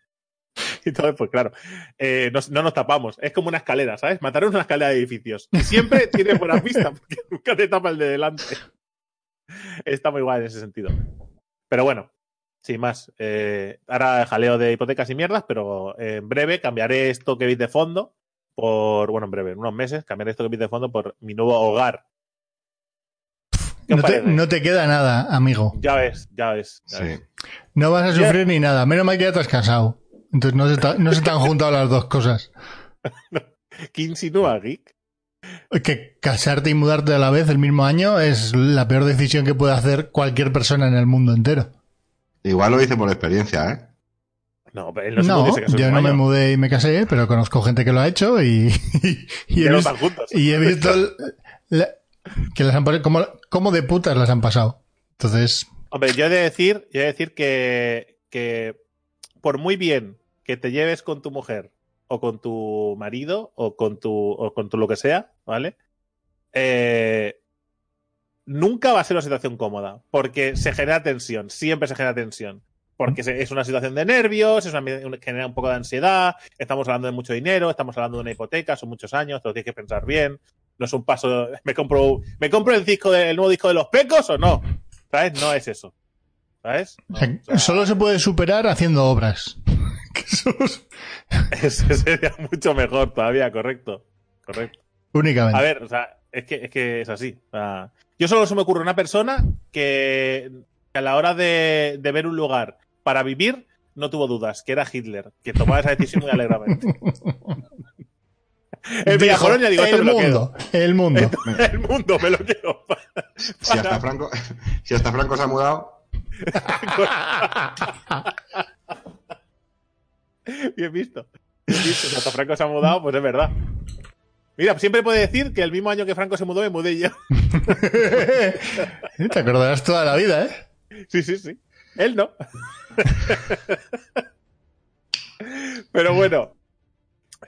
Y entonces, pues claro, eh, nos- no nos tapamos. Es como una escalera, ¿sabes? Mataró es una escalera de edificios. Y siempre tiene buenas vistas, porque nunca te tapa el de delante. Está muy guay en ese sentido. Pero bueno, sin más. Eh, ahora jaleo de hipotecas y mierdas, pero en breve cambiaré esto que veis de fondo por, bueno, en breve, en unos meses, cambiaré esto que veis de fondo por mi nuevo hogar. ¿Qué os No te, parece? no te queda nada, amigo. Ya ves, ya ves. ya Sí. ves. No vas a Ya. sufrir ni nada. Menos mal que ya te has casado. Entonces no se, ta- no se te han juntado las dos cosas. ¿Qué insinúa, Geek? Que casarte y mudarte a la vez el mismo año es la peor decisión que puede hacer cualquier persona en el mundo entero. Igual lo hice por experiencia, ¿eh? No, pero él no, se No, se yo no me mudé y me casé, pero conozco gente que lo ha hecho y, y, he, no visto, están juntos. y he visto el- la- que las han pasado, cómo, cómo de putas las han pasado. Entonces, Hombre, yo he de decir, yo he de decir que, que por muy bien que te lleves con tu mujer o con tu marido o con tu o con tu lo que sea, ¿vale? Eh, nunca va a ser una situación cómoda porque se genera tensión, siempre se genera tensión. Porque se- es una situación de nervios, es una, genera un poco de ansiedad, estamos hablando de mucho dinero, estamos hablando de una hipoteca, son muchos años, te lo tienes que pensar bien. No es un paso, me compro, me compro el disco de- el nuevo disco de los pecos o no. ¿Sabes? No es eso. ¿Sabes? No, o sea, o sea, solo se puede superar haciendo obras. Se- ese sería mucho mejor todavía, correcto. Correcto. únicamente. A ver, o sea, es que es, que es así. O sea, yo solo se me ocurre una persona que, que a la hora de, de ver un lugar para vivir no tuvo dudas, que era Hitler, que tomaba esa decisión muy alegremente. El Dijo, digo, mundo, el mundo. El mundo me lo quiero. Si hasta Franco, si hasta Franco se ha mudado, Bien visto. Bien visto. Franco se ha mudado, pues es verdad. Mira, siempre puede decir que el mismo año que Franco se mudó, me mudé yo. Te acordarás toda la vida, ¿eh? Sí, sí, sí. Él no. Pero bueno.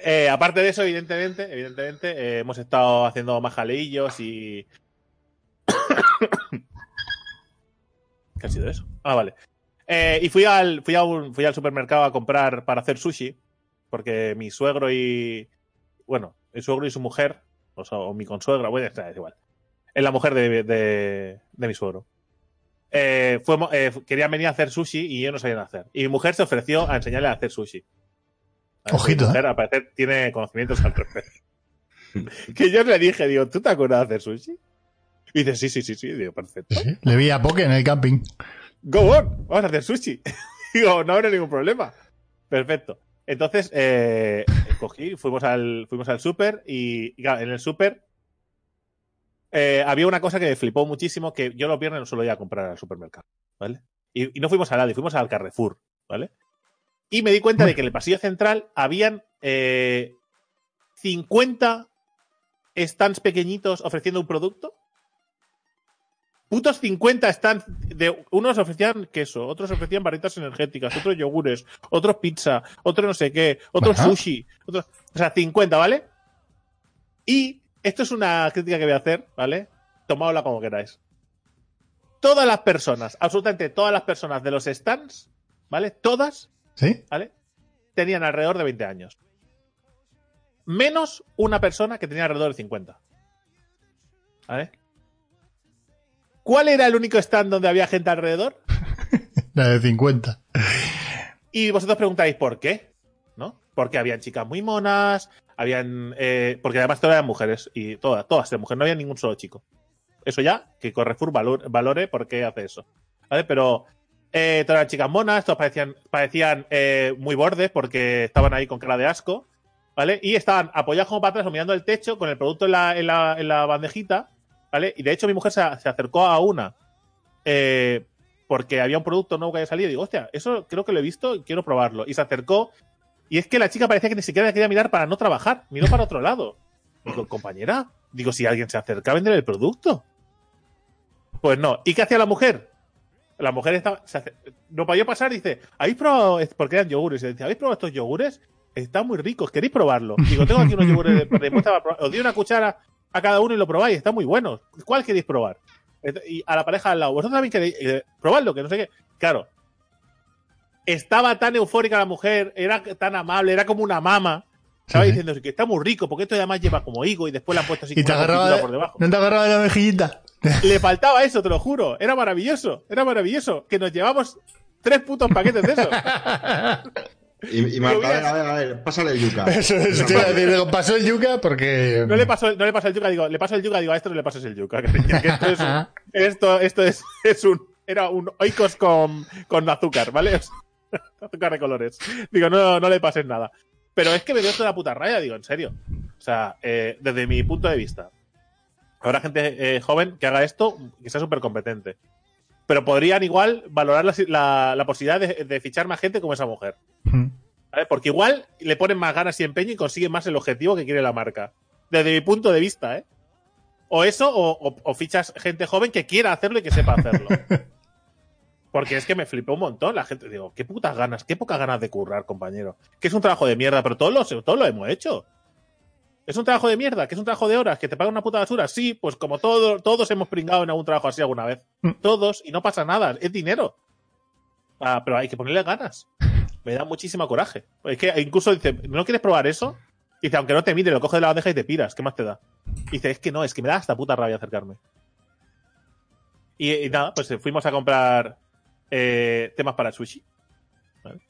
eh, aparte de eso, evidentemente, evidentemente, eh, hemos estado haciendo más jaleillos y. ¿Qué ha sido eso? Ah, vale. Eh, y fui al, fui, a un- fui al supermercado a comprar para hacer sushi. Porque mi suegro y. Bueno, el suegro y su mujer, o, sea, o mi consuegra, bueno, es igual. Es la mujer de, de- de mi suegro. Eh, eh, querían venir a hacer sushi y yo no sabían hacer. Y mi mujer se ofreció a enseñarle a hacer sushi. A Ojito, Mi mujer, al parecer, tiene conocimientos al respecto. que yo le dije, digo, ¿tú te acuerdas de hacer sushi? Y dice, sí, sí, sí, sí. Digo, perfecto. Sí, Le vi a Poke en el camping. Go on, vamos a hacer sushi. Digo, no habrá ningún problema. Perfecto. Entonces, eh, cogí, fuimos al, fuimos al súper y, en el súper eh, había una cosa que me flipó muchísimo que yo los viernes no suelo ir a comprar al supermercado, ¿vale? Y, no fuimos a Aldi, fuimos al Carrefour, ¿vale? Y me di cuenta de que en el pasillo central habían eh, 50 stands pequeñitos ofreciendo un producto putos 50 stands de unos ofrecían queso, otros ofrecían barritas energéticas, otros yogures, otros pizza, otros no sé qué, otros sushi, otros, o sea, 50, ¿vale? Y esto es una crítica que voy a hacer, ¿vale? Tomadla como queráis. Todas las personas, absolutamente todas las personas de los stands, ¿vale? Todas, ¿Sí? ¿vale? Tenían alrededor de 20 años. Menos una persona que tenía alrededor de 50. ¿Vale? ¿Cuál era el único stand donde había gente alrededor? La de 50. Y vosotros preguntáis por qué, ¿no? Porque habían chicas muy monas, habían. eh, porque además todas eran mujeres, y todas, todas eran mujeres, no había ningún solo chico. Eso ya, que Correfur valor- valore por qué hace eso. ¿Vale? Pero eh, todas eran chicas monas, todas parecían, parecían eh, muy bordes porque estaban ahí con cara de asco, ¿vale? Y estaban apoyados como para atrás o mirando el techo con el producto en la, en la, en la bandejita, ¿vale? Y de hecho mi mujer se, se acercó a una eh, porque había un producto nuevo que había salido y digo, hostia, eso creo que lo he visto y quiero probarlo. Y se acercó y es que la chica parecía que ni siquiera quería mirar para no trabajar, miró para otro lado. Digo, compañera, digo, si alguien se acerca a vender el producto. Pues no. ¿Y qué hacía la mujer? La mujer estaba. se ace- no para yo pasar, dice, ¿habéis probado? Porque eran yogures. Y decía, ¿habéis probado estos yogures? Están muy ricos, ¿queréis probarlo? Digo, tengo aquí unos yogures de, de para probar. Os doy una cuchara a cada uno y lo probáis, están muy buenos. ¿Cuál queréis probar? Y a la pareja al lado, vosotros también queréis eh, probarlo, que no sé qué. Claro. Estaba tan eufórica la mujer, era tan amable, era como una mama. Estaba Sí, diciendo que está muy rico, porque esto además lleva como higo y después le han puesto así Y te agarraba. de- por debajo. ¿No te agarraba de la mejillita? Le faltaba eso, te lo juro. Era maravilloso, era maravilloso. Que nos llevamos tres putos paquetes de eso. Y, y Marta, a ver, a ver, a ver, pásale el yuca. Eso. Digo, pasó el yuca porque. No le paso, no le paso el yuca, digo, le paso el yuca, digo, a esto no le pases el yuca. Que, esto es un, esto, esto es, es un, era un oikos con, con azúcar, ¿vale? O sea, azúcar de colores. Digo, no, no le pases nada. Pero es que me dio toda la puta raya, digo, en serio. O sea, eh, desde mi punto de vista. Habrá gente eh, joven que haga esto que sea súper competente. Pero podrían igual valorar la, la- la posibilidad de, de fichar más gente como esa mujer. Mm. ¿vale? Porque igual le ponen más ganas y empeño y consiguen más el objetivo que quiere la marca. Desde mi punto de vista, ¿eh? O eso, o, o- o fichas gente joven que quiera hacerlo y que sepa hacerlo. Porque es que me flipó un montón. La gente, digo, qué putas ganas, qué pocas ganas de currar, compañero. Que es un trabajo de mierda, pero todos lo, todos lo hemos hecho. Es un trabajo de mierda, que es un trabajo de horas, que te pagan una puta basura. Sí, pues como todo, todos hemos pringado en algún trabajo así alguna vez. Mm. Todos, y no pasa nada, es dinero. Ah, pero hay que ponerle ganas. Me da muchísimo coraje. Es que incluso dice, ¿no quieres probar eso? Dice, aunque no te mire, lo coges de la bandeja y te piras. ¿Qué más te da? Dice, es que no, es que me da hasta puta rabia acercarme. Y, y nada, pues eh, fuimos a comprar eh, temas para sushi. ¿vale?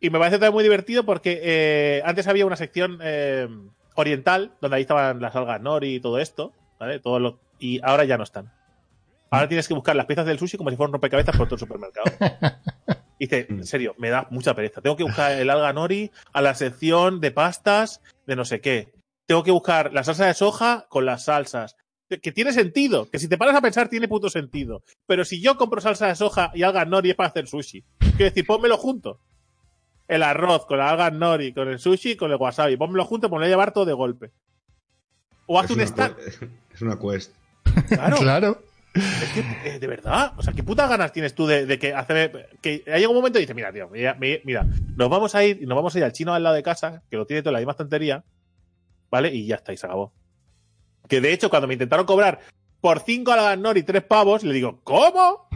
Y me parece también muy divertido porque eh, antes había una sección eh, oriental donde ahí estaban las algas nori y todo esto, ¿vale? Todo lo, y ahora ya no están. Ahora tienes que buscar las piezas del sushi como si fueran rompecabezas por todo el supermercado. Dice, en serio, me da mucha pereza. Tengo que buscar el alga nori a la sección de pastas de no sé qué. Tengo que buscar la salsa de soja con las salsas. Que tiene sentido, que si te paras a pensar tiene puto sentido. Pero si yo compro salsa de soja y alga nori es para hacer sushi. Quiero decir, pónmelo junto. El arroz con la alga nori, con el sushi y con el wasabi. Pónmelo junto, ponlo a llevar todo de golpe. O haz Es un que- Es una quest. Claro. Claro. Es que, eh, de verdad, o sea, ¿qué putas ganas tienes tú de, de que hacer que llega un momento y dices, mira, tío, mira, mi- mira, nos vamos a ir y nos vamos a ir al chino al lado de casa, que lo tiene todo en la misma estantería, ¿vale? Y ya está, y se acabó. Que de hecho, cuando me intentaron cobrar por cinco algas nori y tres pavos, le digo, ¿cómo?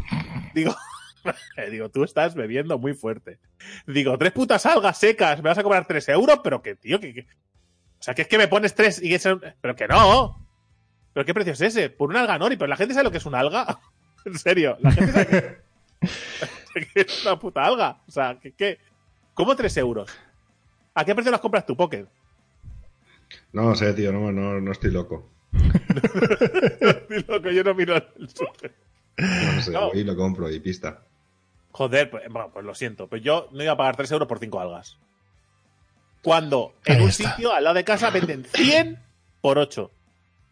Digo, digo, tú estás bebiendo muy fuerte. Digo, tres putas algas secas, me vas a cobrar tres euros, pero que, tío, que, que- o sea, que es que me pones tres y eso, pero que no. ¿Pero qué precio es ese? Por un alga nori, pero la gente sabe lo que es un alga. en serio, la gente sabe que, que es una puta alga. O sea, que, que ¿cómo tres euros? ¿A qué precio las compras tú, Poker? No lo sé, tío, no, no, no estoy loco. Loco, yo no miro el súper. No sé, No. voy y lo compro y pista. Joder, pues, bueno, pues lo siento. Pues yo no iba a pagar 3 euros por 5 algas. Cuando en Ahí un está. sitio al lado de casa venden 100 por 8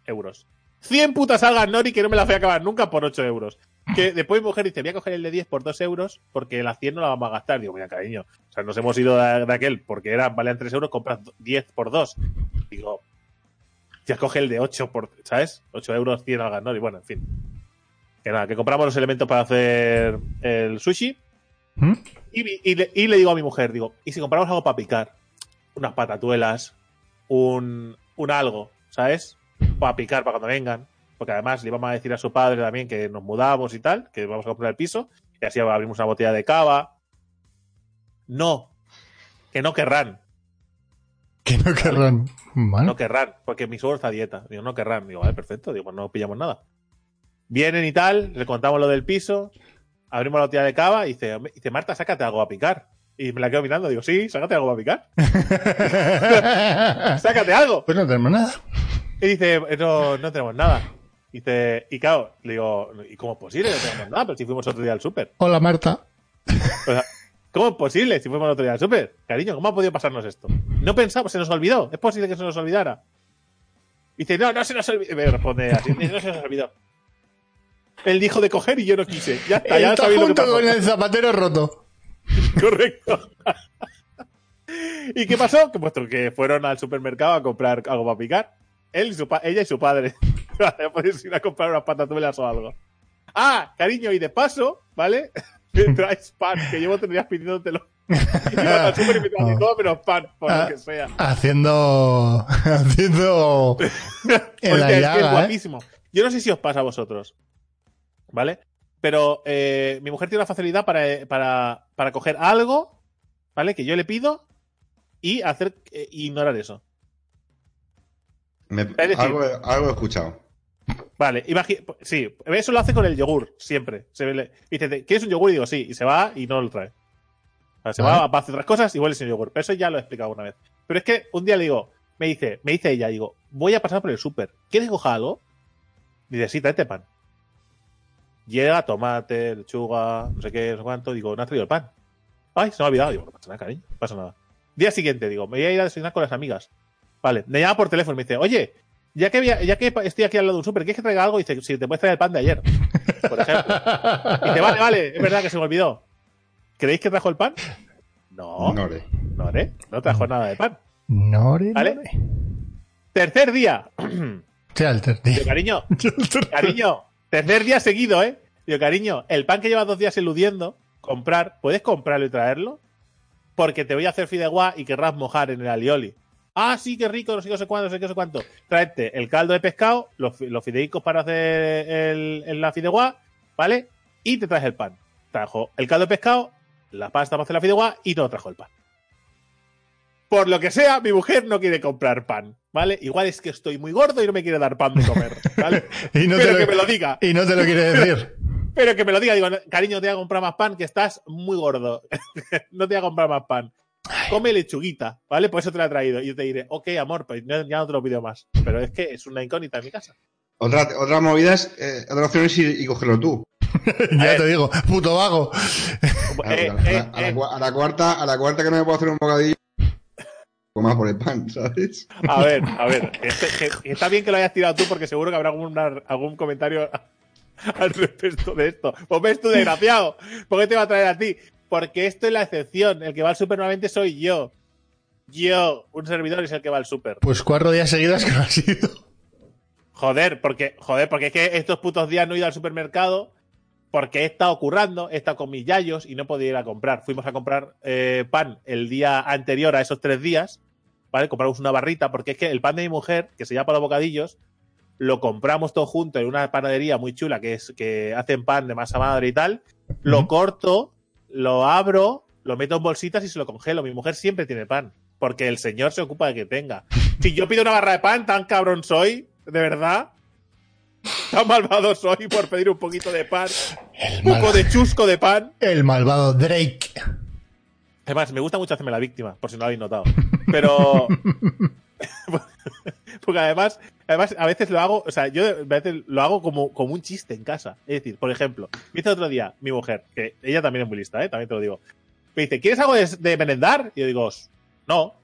euros. 100 putas algas Nori que no me las voy a acabar nunca por 8 euros. Que después mi mujer dice, voy a coger el de 10 por 2 euros porque las 100 no la vamos a gastar. Digo, mira, cariño. O sea, nos hemos ido de, de aquel porque eran, valían 3 euros, compras 10 por 2. Digo, ya coge el de 8 por, ¿sabes? 8 euros, 100 algas Nori. Bueno, en fin. Que nada, que compramos los elementos para hacer el sushi. ¿Mm? Y, le, y le digo a mi mujer, digo, ¿y si compramos algo para picar? Unas patatuelas, un, un algo, ¿sabes? Para picar, para cuando vengan. Porque además le íbamos a decir a su padre también que nos mudamos y tal, que vamos a comprar el piso, y así abrimos una botella de cava. No, que no querrán, Que no querrán. No querrán, porque mi suegro está a dieta. Digo, no querrán. Digo, vale, perfecto, digo, pues no pillamos nada. Vienen y tal, le contamos lo del piso, abrimos la botella de cava y dice, dice Marta, sácate algo a picar. Y me la quedo mirando, digo, sí, sácate algo a picar. Sácate algo. pues no tenemos nada. Y dice, no, no tenemos nada. Dice, y claro, le digo, ¿y cómo es posible? No tenemos nada, pero si fuimos otro día al súper. Hola, Marta. O sea, ¿Cómo es posible si fuimos otro día al súper? Cariño, ¿cómo ha podido pasarnos esto? No pensamos, se nos olvidó. ¿Es posible que se nos olvidara? Dice, no, no se nos olvidó. Me responde así, no se nos olvidó. Él dijo de coger y yo no quise. Ya está, ya Está sabéis lo que junto pasó. con el zapatero roto. Correcto. ¿Y qué pasó? Que puesto que fueron al supermercado a comprar algo para picar. Él y su pa- ella y su padre. Podéis ir a comprar unas patatuelas o algo. Ah, cariño, y de paso, ¿vale? Me traes pan, que llevo tres días pidiéndotelo. Y al y traes todo menos pan, por Ah. lo que sea. Haciendo. Haciendo. En la Hostia, es que es ¿eh? guapísimo. Yo no sé si os pasa a vosotros, ¿vale? Pero eh, mi mujer tiene una facilidad para, para, para coger algo, ¿vale? Que yo le pido y hacer eh, ignorar eso. Me- algo, algo he escuchado. Vale, sí, eso lo hace con el yogur, siempre. Se le- dice, ¿quieres un yogur? Y digo, sí, y se va y no lo trae. O sea, se va, va a hacer otras cosas y vuelve sin yogur. Pero eso ya lo he explicado una vez. Pero es que un día le digo, me dice, me dice ella, digo, voy a pasar por el súper. ¿Quieres que coja algo? Dice, sí, tráete pan. Llega, tomate, lechuga, no sé qué, no sé cuánto. Digo, no has traído el pan. Ay, se me ha olvidado. Digo, no pasa nada, cariño, no pasa nada. Día siguiente, digo, me voy a ir a desayunar con las amigas. Vale, me llama por teléfono y me dice, oye, ya que, ya que estoy aquí al lado de un súper, ¿quieres que traiga algo? Y dice, si te puedes traer el pan de ayer, por ejemplo. Y dice, vale, vale, es verdad que se me olvidó. ¿Creéis que trajo el pan? No, no, Nore. ¿eh? No trajo nada de pan. Nore, ¿Vale? nore. Tercer día. Alter, tío. Cariño, cariño, tercer día seguido, ¿eh? Digo, cariño, el pan que llevas dos días eludiendo, comprar, ¿puedes comprarlo y traerlo? Porque te voy a hacer fideuá y querrás mojar en el alioli. Ah, sí, qué rico, no sé qué, no sé cuánto, no sé qué, no sé cuánto. Tráete el caldo de pescado, los, los fideicos para hacer el- la fideuá, ¿vale? Y te traes el pan. Trajo el caldo de pescado, la pasta para hacer la fideuá y no trajo el pan. Por lo que sea, mi mujer no quiere comprar pan, ¿vale? Igual es que estoy muy gordo y no me quiere dar pan de comer, ¿vale? Y no, Pero te que lo, me lo diga. y no te lo quiere decir. Pero que me lo diga, digo, cariño, te voy a comprar más pan, que estás muy gordo. no te voy a comprar más pan. Come lechuguita, ¿vale? Por eso te la he traído. Y yo te diré, ok, amor, pues no- ya no te lo pido más. Pero es que es una incógnita en mi casa. Otra, otra movida es, eh, otra opción es ir y cogerlo tú. ya te digo, puto vago. Eh, a- eh, la, eh, a la cuarta, a la cuarta que no me puedo hacer un bocadillo, más por el pan, ¿sabes? a ver, a ver. este- está bien que lo hayas tirado tú porque seguro que habrá algún, algún comentario al respecto de esto. Pues ves tú, desgraciado. ¿Por qué te va a traer a ti? Porque esto es la excepción. El que va al súper normalmente soy yo. Yo, un servidor, es el que va al súper. Pues cuatro días seguidos que no ha sido. Joder, porque, joder, porque es que estos putos días no he ido al supermercado porque he estado currando, he estado con mis yayos y no podía ir a comprar. Fuimos a comprar eh, pan el día anterior a esos tres días, ¿vale? Compramos una barrita, porque es que el pan de mi mujer, que se llama para los bocadillos, lo compramos todo junto en una panadería muy chula que es que hacen pan de masa madre y tal. Lo corto, lo abro, lo meto en bolsitas y se lo congelo. Mi mujer siempre tiene pan, porque el señor se ocupa de que tenga. Si yo pido una barra de pan, tan cabrón soy, de verdad. Tan malvado soy por pedir un poquito de pan, El, un poco de chusco de pan. el malvado Drake. Además, me gusta mucho hacerme la víctima, por si no lo habéis notado. Pero. Porque además, además, a veces lo hago, o sea, yo a veces lo hago como, como un chiste en casa. Es decir, por ejemplo, me dice otro día mi mujer, que ella también es muy lista, ¿eh? también te lo digo. Me dice, ¿quieres algo de, de merendar? Y yo digo, no.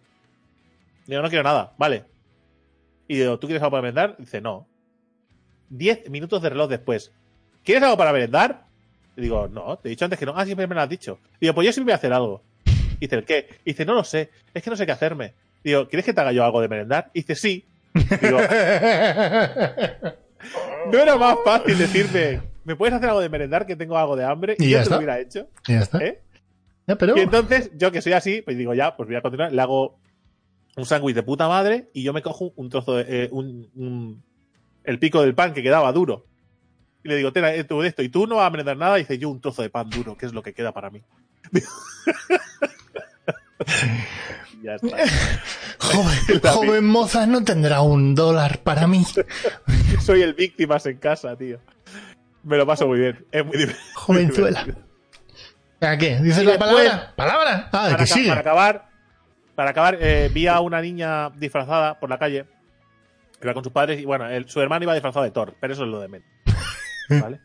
Digo, no quiero nada, vale. Y digo, ¿tú quieres algo para merendar? Dice, no. Diez minutos de reloj después. ¿Quieres algo para merendar? Y digo, no, te he dicho antes que no. Ah, siempre me lo has dicho. Digo, pues yo siempre voy a hacer algo. Dice, ¿el qué? Dice, no lo sé, es que no sé qué hacerme. Digo, ¿quieres que te haga yo algo de merendar? Dice, sí. Digo, no era más fácil decirme, ¿me puedes hacer algo de merendar que tengo algo de hambre? Y Y ya yo te lo hubiera hecho. Y ya está. ¿eh? Ya, pero Y entonces, yo que soy así, pues digo, ya, pues voy a continuar. Le hago un sándwich de puta madre y yo me cojo un trozo de. eh, un, un- el pico del pan que quedaba duro. Y le digo, ten eh, tú de esto. Y tú no vas a merendar nada. Y dice, yo un trozo de pan duro, que es lo que queda para mí. Ya está. joven, joven moza no tendrá un dólar para mí. Soy el víctimas en casa, tío. Me lo paso muy bien. Es muy divertido. Jovenzuela. ¿A qué? ¿Dices la palabra? ¿Palabra? Ah, para, que sigue. para acabar, para acabar eh, vi a una niña disfrazada por la calle. Iba con sus padres y bueno, el- su hermano iba disfrazado de Thor, pero eso es lo de menos. ¿Vale?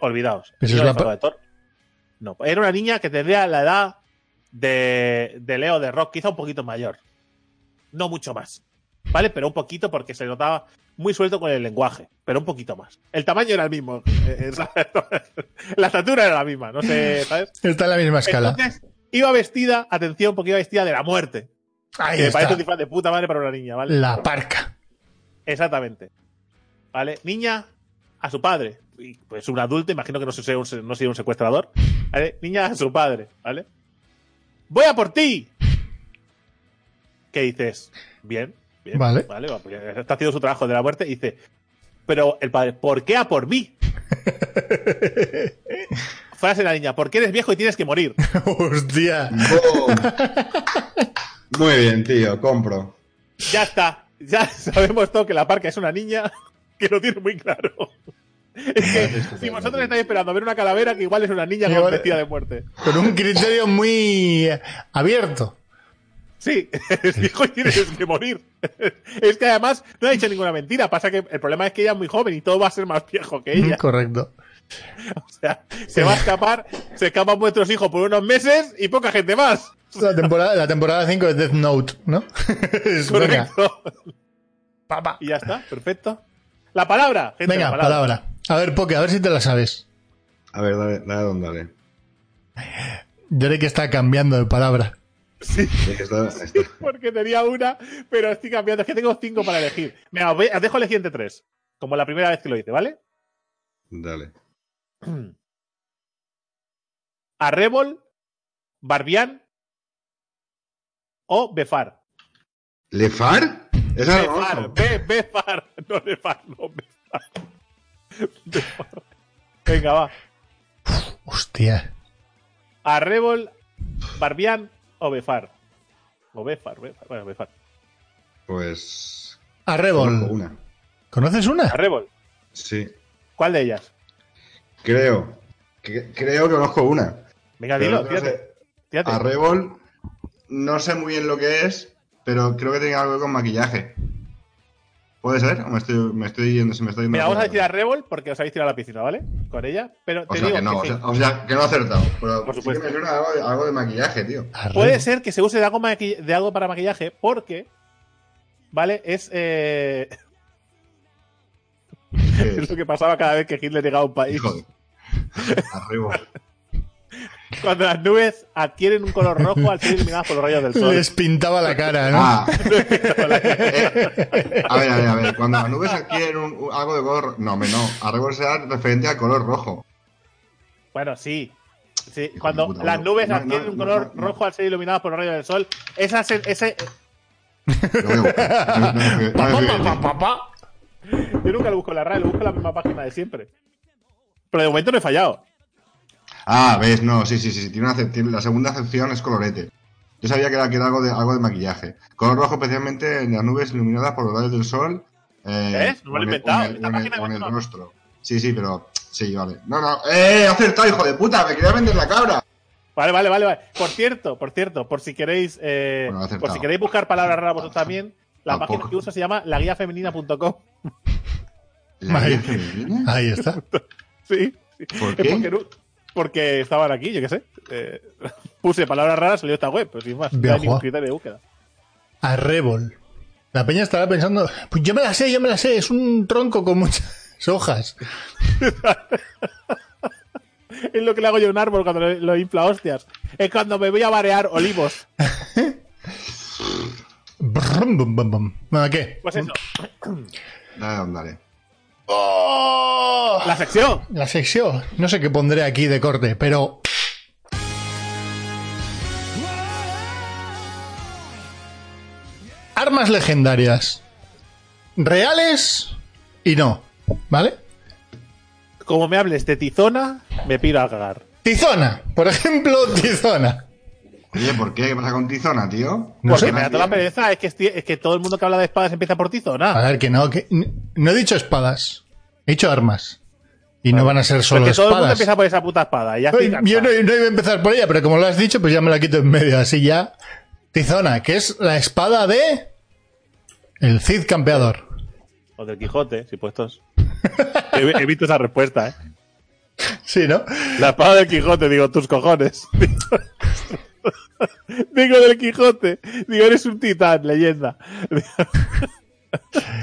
Olvidaos. Eso es la de Thor. No, era una niña que tendría la edad de, de Leo de Rock, quizá un poquito mayor. No mucho más. ¿Vale? Pero un poquito porque se notaba muy suelto con el lenguaje, pero un poquito más. El tamaño era el mismo. la estatura era la misma, no sé, ¿sabes? Está en la misma escala. Entonces, iba vestida, atención, porque iba vestida de la muerte. Ahí Que me está. parece un disfraz de puta madre para una niña, ¿vale? La parca. Exactamente. ¿Vale? Niña a su padre. Y, pues un adulto, imagino que no sea un, no sea un secuestrador. ¿Vale? Niña a su padre, ¿vale? ¡Voy a por ti! ¿Qué dices? Bien, bien. Vale. Vale, está haciendo su trabajo de la muerte y dice, pero el padre, ¿por qué a por mí? Frase de la niña, porque eres viejo y tienes que morir. Hostia. Muy bien, tío, compro. Ya está. Ya sabemos todo que la parca es una niña que lo tiene muy claro. Es que si vosotros estáis esperando a ver una calavera, que igual es una niña con vestida de muerte. Con un criterio muy abierto. Sí, eres viejo y tienes que morir. Es que además no ha dicho ninguna mentira. Pasa que el problema es que ella es muy joven y todo va a ser más viejo que ella. Correcto. O sea, se va a escapar, se escapan vuestros hijos por unos meses y poca gente más. La temporada, la temporada 5 de Death Note, ¿no? Es- Correcto. papá. Y ya está, perfecto. La palabra, gente, Venga, la palabra. A ver, Poke, a ver si te la sabes. A ver, dale, dale, don, dale. Drake está cambiando de palabra. Sí, está- está- Porque tenía una, pero estoy cambiando. Es que tengo cinco para elegir. Mira, os dejo elegir entre tres. Como la primera vez que lo hice, ¿vale? Dale. Arrebol, Barbián o Befar. ¿Lefar? La Befar. Be- Befar. No Befar, no Befar. Befar. Venga, va. Hostia. Arrebol, Barbián o Befar. O Befar, Befar. Bueno, Befar. Pues. Arrebol. una. ¿Conoces una? Arrebol. Sí. ¿Cuál de ellas? Creo. que- creo que conozco una. Venga, dilo, no fíjate. sé. Arrebol, no sé muy bien lo que es, pero creo que tiene algo con maquillaje. ¿Puede ser? ¿O me estoy, me estoy yendo? Se me está yendo Mira, vamos a decir Arrebol porque os habéis tirado a la piscina, ¿vale? Con ella. Pero O te sea digo que no, o que sí. sea, o sea, que no he acertado. Pero Por sí supuesto. que me suena algo de, algo de maquillaje, tío. Puede ser que se use de algo, maqui- de algo para maquillaje porque, ¿vale? Es, eh, ¿Qué es es? lo que pasaba cada vez que Hitler llegaba a un país. Hijo de- Arrebol. Cuando las nubes adquieren un color rojo al ser iluminadas por los rayos del sol. Les pintaba la cara, ¿no? Ah. Eh, a ver, a ver, a ver. Cuando las nubes adquieren un- un- algo de color. No, hombre, no. Algo será referente al color rojo. Bueno, sí. Sí, cuando puta, las nubes no, adquieren no, un color no. rojo al ser iluminadas por los rayos del sol, esa se- ese, pa. yo nunca lo busco en la RAE, lo busco en la misma página de siempre. Pero de momento no he fallado. Ah, ves, no, sí, sí, sí. sí, Tiene una, tiene- la segunda acepción es colorete. Yo sabía que era, que era algo, de, algo de maquillaje. Color rojo, especialmente en las nubes iluminadas por los rayos del sol. Eh. No me lo he el- inventado. o en el- Esta o en el- página o en el no. rostro. Sí, sí, pero. Sí, vale. No, no. ¡Eh! acertado, hijo de puta! ¡Me quería vender la cabra! Vale, vale, vale, vale. Por cierto, por cierto, por si queréis, eh, Bueno, por si queréis buscar palabras raras vosotros también, la Tampoco. página que uso se llama laguiafeminina.com. ¿La guía femenina? Ahí está. Sí. ¿Por Es qué? Porque, no- porque estaban aquí, yo qué sé. Eh, puse palabras raras, salió esta web, pero sin más. No hay ningún criterio de búsqueda. Arrebol. La peña estará pensando, pues yo me la sé, yo me la sé, es un tronco con muchas hojas. Es lo que le hago yo a un árbol cuando lo, lo infla hostias. Es cuando me voy a barear olivos. Brum, bum, bum, bum. Bueno, ¿qué? Pues eso, dale. ¡Oh! la sección. La sección. No sé qué pondré aquí de corte, pero... Armas legendarias. Reales y no. ¿Vale? Como me hables de tizona, me piro a cagar. Tizona. Por ejemplo, Tizona. Oye, ¿por qué? ¿Qué pasa con Tizona, tío? No Porque sé. me da toda la pereza. Es que, es que todo el mundo que habla de espadas empieza por A tizona. ver, que no, que no he dicho espadas. He dicho armas. Y no van a ser solo es que todo el mundo espadas. empieza por esa puta espada. Y ya estoy Oye, Yo no iba a empezar por ella, pero como lo has dicho, pues ya me la quito en medio. Así ya. Tizona, que es la espada de. El Cid campeador. O del Quijote, si puestos. he, he visto esa respuesta, ¿eh? Sí, ¿no? La espada del Quijote, digo, tus cojones. digo del Quijote. Digo, eres un titán, leyenda.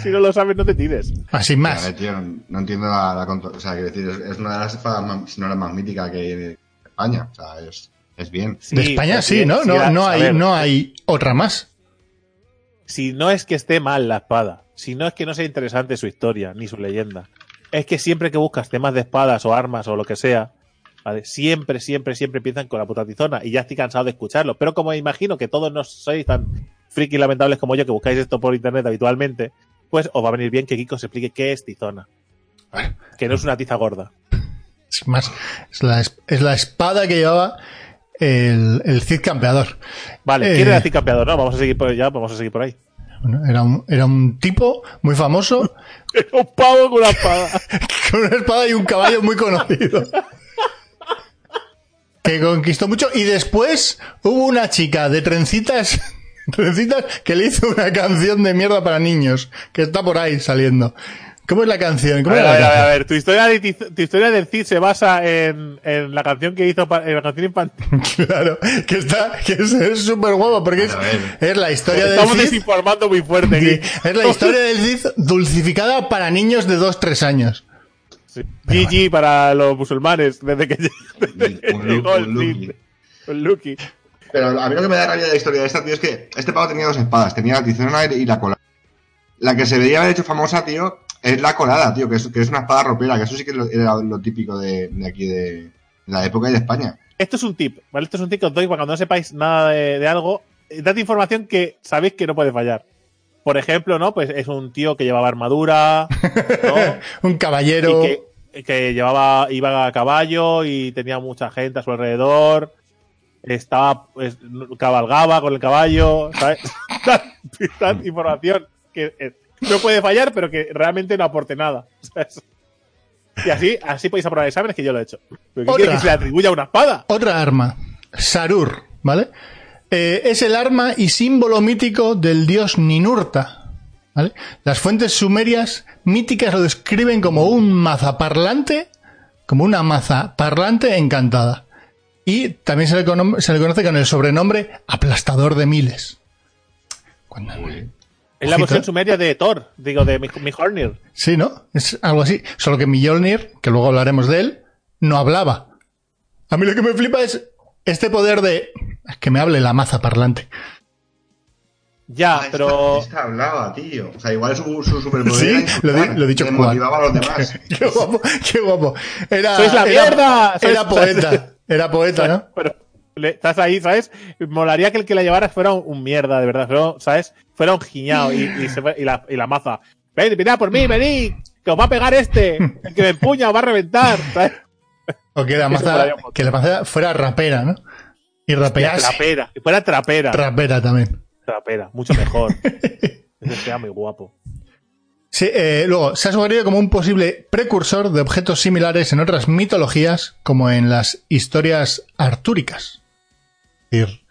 si no lo sabes, no te tires. Así más. tío, no, entiendo la, la O sea, quiero decir, es, es una de las espadas, si no la más mítica que hay en España. O sea, es, es bien. Sí, de España sí, ¿no? sí, No, hay, ver, no hay otra más. Si no es que esté mal la espada, si no es que no sea interesante su historia, ni su leyenda, es que siempre que buscas temas de espadas o armas o lo que sea, ¿vale? siempre, siempre, siempre empiezan con la puta tizona y ya estoy cansado de escucharlo. Pero como imagino que todos no sois tan frikis lamentables como yo que buscáis esto por internet habitualmente, pues os va a venir bien que Kiko os explique qué es tizona. Que no es una tiza gorda. Es más, es la, es- la espada que llevaba el, el Cid campeador. Vale, Eh. ¿quién era Cid campeador? No, vamos a seguir por ya, vamos a seguir por ahí. Bueno, era, un, era un tipo muy famoso un pavo con una espada. con una espada y un caballo muy conocido. Que conquistó mucho. Y después hubo una chica de trencitas, trencitas que le hizo una canción de mierda para niños, que está por ahí saliendo. ¿Cómo es la canción? A ¿Cómo ver, a ver, a ver, a canción? ver. Tu historia, de Tiz- tu historia del Cid se basa en, en la canción que hizo, en la canción infantil. Claro, que está, que es súper guapo porque es, es la historia del Estamos Cid. desinformando muy fuerte Sí, aquí. es la historia del Cid dulcificada para niños de 2-3 años. Sí. GG para los musulmanes, desde que, desde que Un llegó el un Lucky. Pero a mí lo que me da rabia de la historia de esta, tío, es que este pavo tenía dos espadas. Tenía la tizona y la colada. La que se debería haber hecho famosa, tío, es la colada, tío, que es, que es una espada ropera, que eso sí que es lo- era lo típico de, de aquí, de, de la época y de España. Esto es un tip, ¿vale? Esto es un tip que os doy para cuando no sepáis nada de, de algo. Dad información que sabéis que no puede fallar. Por ejemplo, ¿no? Pues es un tío que llevaba armadura, ¿no? Un caballero. y que, que llevaba iba a caballo y tenía mucha gente a su alrededor estaba pues, cabalgaba con el caballo ¿sabes? Tan- tan información que eh, no puede fallar pero que realmente no aporte nada ¿sabes? y así así podéis aprobar exámenes que yo lo he hecho pero ¿qué Otra. que se le atribuya una espada Otra arma, Sarur, ¿vale? Eh, es el arma y símbolo mítico del dios Ninurta, ¿vale? Las fuentes sumerias míticas lo describen como un mazaparlante, como una maza parlante encantada. Y también se le, cono- se le conoce con el sobrenombre aplastador de miles. Cuando- es la versión sumeria de Thor digo de Mjolnir Sí, ¿no? Es algo así. Solo que Mjolnir, que luego hablaremos de él, no hablaba. A mí lo que me flipa es este poder de que me hable la maza parlante. Ya, Ah, pero. Esta, esta hablaba, tío. O sea, igual su, su superpoder Sí, era lo di- insultar, lo he dicho que motivaba a los demás. Qué guapo, qué guapo. Era, ¡Sois la era- mierda! Era Sois- poeta, era poeta, ¿no? Pero estás ahí, ¿sabes? Molaría que el que la llevara fuera un, un mierda, de verdad, fuera, ¿sabes? Fuera un giñao y, y, se fue- y la, y la maza. Ven, mirad por mí, venid, que os va a pegar este, el que me empuña os va a reventar, ¿sabes? O que la maza, que la maza fuera rapera, ¿no? Y rapease. Trapera, que fuera trapera. Rapera también. trapera, mucho mejor. Ese sea muy guapo. Sí, eh, luego, se ha sugerido como un posible precursor de objetos similares en otras mitologías, como en las historias artúricas. Es decir,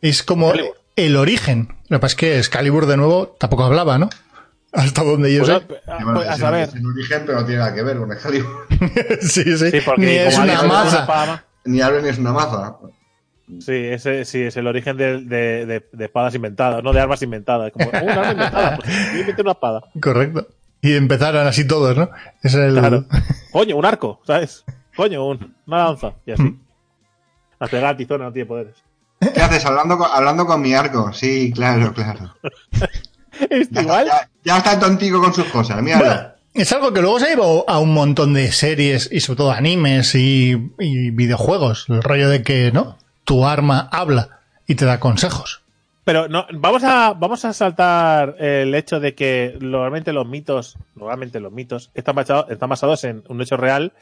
es como Excalibur. el origen. Lo que pasa es que Excalibur, de nuevo, tampoco hablaba, ¿no? Hasta donde yo Pues, sé. ah, Y bueno, pues, a es saber. un origen, pero no tiene nada que ver con Excalibur. sí, sí. Sí, porque Ni es una alguien sabe maza. espada ma- Ni es una maza. Sí, ese sí es el origen de, de, de- de espadas inventadas, no de armas inventadas. Como, "Oh, una arma inventada, pues una espada. Correcto. Y empezaron así todos, ¿no? Ese es el... Claro. Coño, un arco, ¿sabes? Coño, un- una lanza. Y así. Hasta el no tiene poderes. ¿Qué haces? Hablando con, hablando con mi arco. Sí, claro, claro. ¿Es Ya, igual? ya, ya está tontico con sus cosas, míralo. Es algo que luego se ha llevado a un montón de series y sobre todo animes y, y videojuegos. El rollo de que, ¿no? Tu arma habla y te da consejos. Pero no, vamos a, vamos a saltar el hecho de que normalmente los mitos, normalmente los mitos, están basados, están basados en un hecho real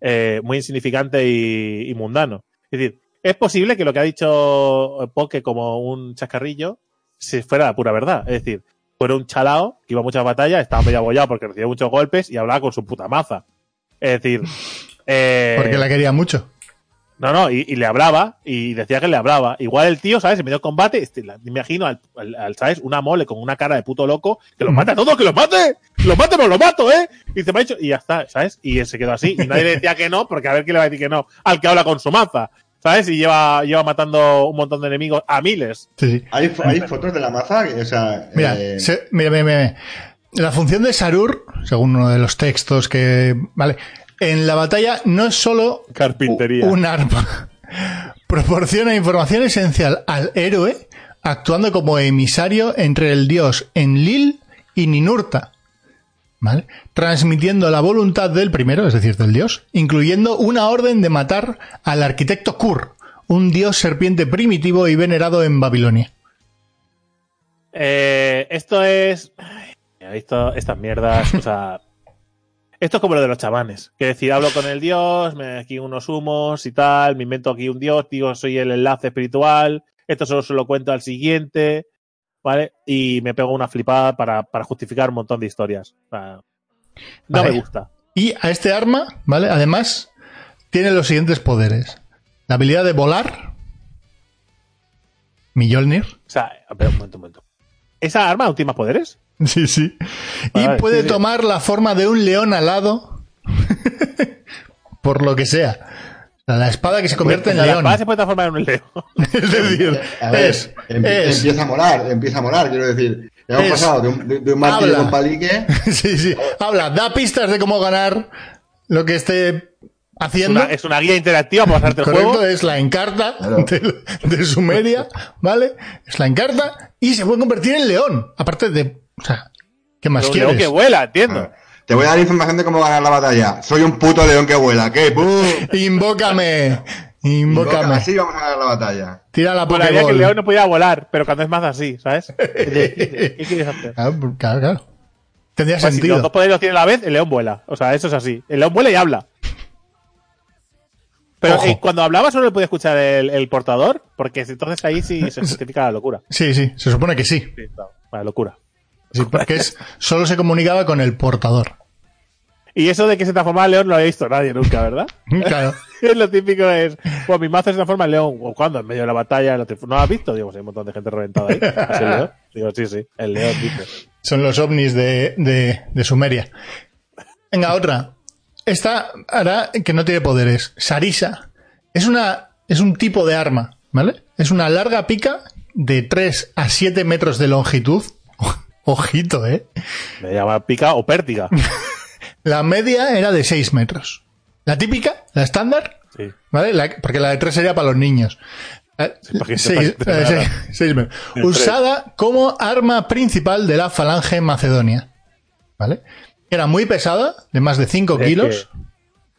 eh, muy insignificante y, y mundano. Es decir, es posible que lo que ha dicho Poke como un chascarrillo si fuera la pura verdad. Es decir, fuera un chalao que iba a muchas batallas, estaba medio abollado porque recibía muchos golpes y hablaba con su puta maza. Es decir, eh, Porque la quería mucho. No, no, y, y le hablaba, y decía que le hablaba. Igual el tío, ¿sabes? En medio de combate, este, la- me imagino al, al- al, ¿sabes? Una mole con una cara de puto loco, que los mate a todos, que los mate, que los mate, pues los mato, ¿eh? Y se me ha dicho, y ya está, ¿sabes? Y él se quedó así, y nadie le decía que no, porque a ver quién le va a decir que no, al que habla con su maza, ¿sabes? Y lleva, lleva matando un montón de enemigos a miles. Sí, sí. ¿Hay, hay fotos de la maza? O sea, Mira, eh, se- mira, mira, mira. La función de Sarur, según uno de los textos que. Vale. En la batalla no es solo Carpintería. un arma. Proporciona información esencial al héroe, actuando como emisario entre el dios Enlil y Ninurta. ¿Vale? Transmitiendo la voluntad del primero, es decir, del dios, incluyendo una orden de matar al arquitecto Kur, un dios serpiente primitivo y venerado en Babilonia. Eh, esto es. Ay, he visto estas mierdas. O sea. Esto es como lo de los chamanes. Que decir, hablo con el dios, me aquí unos humos y tal, me invento aquí un dios, digo, soy el enlace espiritual, esto solo se lo cuento al siguiente, ¿vale? Y me pego una flipada para, para justificar un montón de historias. O sea, no Vale. me gusta. Y a este arma, ¿vale? Además, tiene los siguientes poderes. La habilidad de volar. Mjolnir. O sea, pero un momento, un momento. ¿Esa arma no tiene más poderes? Sí, sí. Y puede sí, sí. tomar la forma de un león alado. Por lo que sea. La espada que se convierte en la león. espada se puede transformar en un león. Es decir, a ver, es, em- es- empieza a molar, empieza a molar, quiero decir. Ya hemos Es- pasado de un, de, de un martillo habla. con palique. Sí, sí. Habla, da pistas de cómo ganar lo que Es haciendo. una, es una guía interactiva para pasarte el Correcto, juego. es la encarta Claro. de, de Sumeria, ¿vale? Es la encarta y se puede convertir en león. Aparte de. O sea, ¿qué más Un quieres? león que vuela, entiendo. Te voy a dar información de cómo ganar la batalla. Soy un puto león que vuela. ¿Qué? ¡Pum! Invócame. Invócame. Así vamos a ganar la batalla. Tira la Molaría que el Pokéball. león no podía volar, pero cuando es más así, ¿sabes? ¿Qué quieres hacer? Claro, pues, claro, claro. Tendría Pues si sentido. los dos poderes los tiene a la vez, el león vuela. O sea, eso es así. El león vuela y habla. Pero eh, cuando hablaba solo le podía escuchar el, el portador, porque entonces ahí sí se justifica la locura. Sí, sí, se supone que sí. La locura. Sí, porque es, solo se comunicaba con el portador. Y eso de que se transformaba en león no lo había visto nadie nunca, ¿verdad? Claro. lo típico es, pues mi mazo se transforma en león. ¿O cuándo? En medio de la batalla. ¿No lo has visto? Digo, sí, hay un montón de gente reventada ahí. ¿Es el león? Digo, sí, sí, el león, dice. Son los ovnis de, de, de Sumeria. Venga, otra. Esta hará que no tiene poderes. Sarisa. Es una. Es un tipo de arma, ¿vale? Es una larga pica de 3 a 7 metros de longitud. Ojito, ¿eh? Me llama pica o pértiga. La media era de 6 metros. La típica, la estándar, Sí. ¿Vale? La- porque la de 3 sería para los niños. Eh, porque seis- no pasa eh, seis- seis. El Usada como arma principal de la falange macedonia. ¿Vale? Era muy pesada, de más de 5 Es kilos.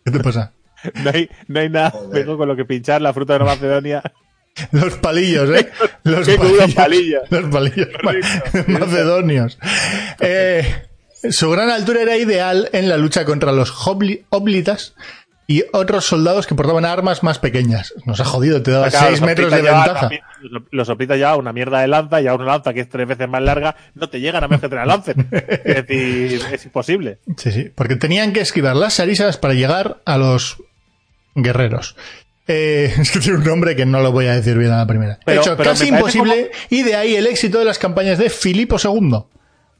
¿Qué te pasa? No hay, no hay nada mejor con lo que pinchar la fruta de Nueva Macedonia. Los palillos, ¿eh? Los Qué unos palillos. Los palillos Correcto. macedonios. Eh, su gran altura era ideal en la lucha contra los hobli- óblitas y otros soldados que portaban armas más pequeñas. Nos ha jodido, te daba Claro, 6 los metros de ventaja. también- Los soplitas ya una mierda de lanza y a una lanza que es tres veces más larga no te llegan a menos que te la lancen. Es decir, es imposible. Sí, sí, porque tenían que esquivar las sarisas para llegar a los guerreros. Eh, es que tiene un nombre que no lo voy a decir bien a la primera. Pero- Hecho pero casi imposible y de ahí el éxito de las campañas de Filipo II,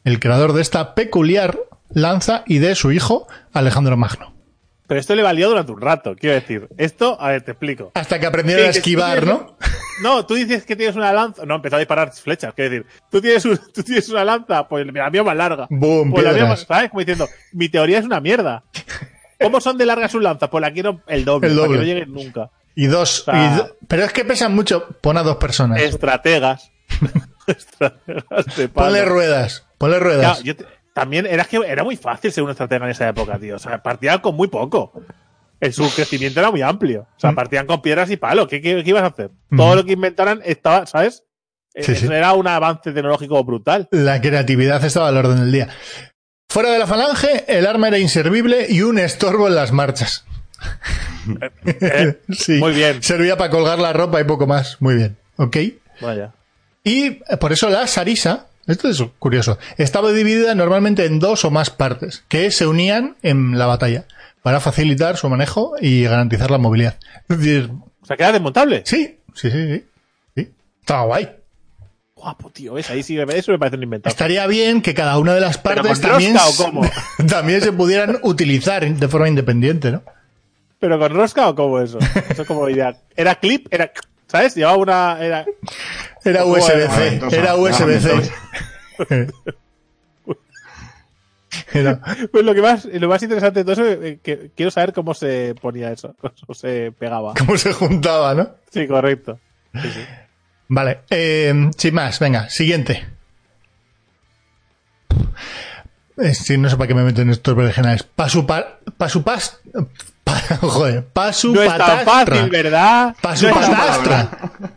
el creador de esta peculiar lanza y de su hijo Alejandro Magno. Pero esto le valió durante un rato, quiero decir. Esto, a ver, te explico. Hasta que aprendieron Sí, a esquivar, ¿no? No, tú dices que tienes una lanza. No, empezó a disparar flechas, quiero decir. Tú tienes, un- tú tienes una lanza, pues la mía más larga. Boom, pues la mía más, ¿sabes? Como diciendo, mi teoría es una mierda. ¿Cómo son de largas sus lanzas? Pues la quiero el doble, El para doble. que no lleguen nunca. Y dos. O sea- y do- pero es que pesan mucho. Pon a dos personas. Estrategas. Estrategas de palo. Ponle ruedas. Ponle Claro, ruedas. yo te- también era que era muy fácil ser un estratega en esa época, tío. O sea, partían con muy poco. El, su crecimiento era muy amplio. O sea, Mm. partían con piedras y palos. ¿Qué, qué, qué ibas a hacer? Todo Mm. lo que inventaran estaba, ¿sabes? Eh, Sí, Eso sí. era un avance tecnológico brutal. La creatividad estaba al orden del día. Fuera de la falange, el arma era inservible y un estorbo en las marchas. Eh, Sí. Muy bien. Servía para colgar la ropa y poco más. Muy bien. ¿Ok? Vaya. Y eh, por eso la sarisa, esto es curioso, estaba dividida normalmente en dos o más partes que se unían en la batalla para facilitar su manejo y garantizar la movilidad. Es decir, O sea, que era desmontable. sí, sí, sí, sí. sí. Estaba guay. Guapo, tío. ¿ves? Ahí sí, eso me parece un inventado. Estaría bien que cada una de las ¿Pero partes también, rosca o cómo? también se pudieran utilizar de forma independiente, ¿no? ¿Pero con rosca o cómo eso? Eso como idea. ¿Era clip? Era, ¿Sabes? Llevaba una. Era... Era USB-C, era USB-C. Pues lo que más, lo más interesante de todo eso es que quiero saber cómo se ponía eso. Cómo se pegaba. cómo se juntaba, ¿no? Sí, correcto. Vale, eh, sin más, venga, siguiente. Eh, sí, no sé para qué me meto en estos berenjenales. Pasupa, pasupas, pa, joder, No es tan pasupatastra. fácil, ¿verdad? No. Pasupatastra.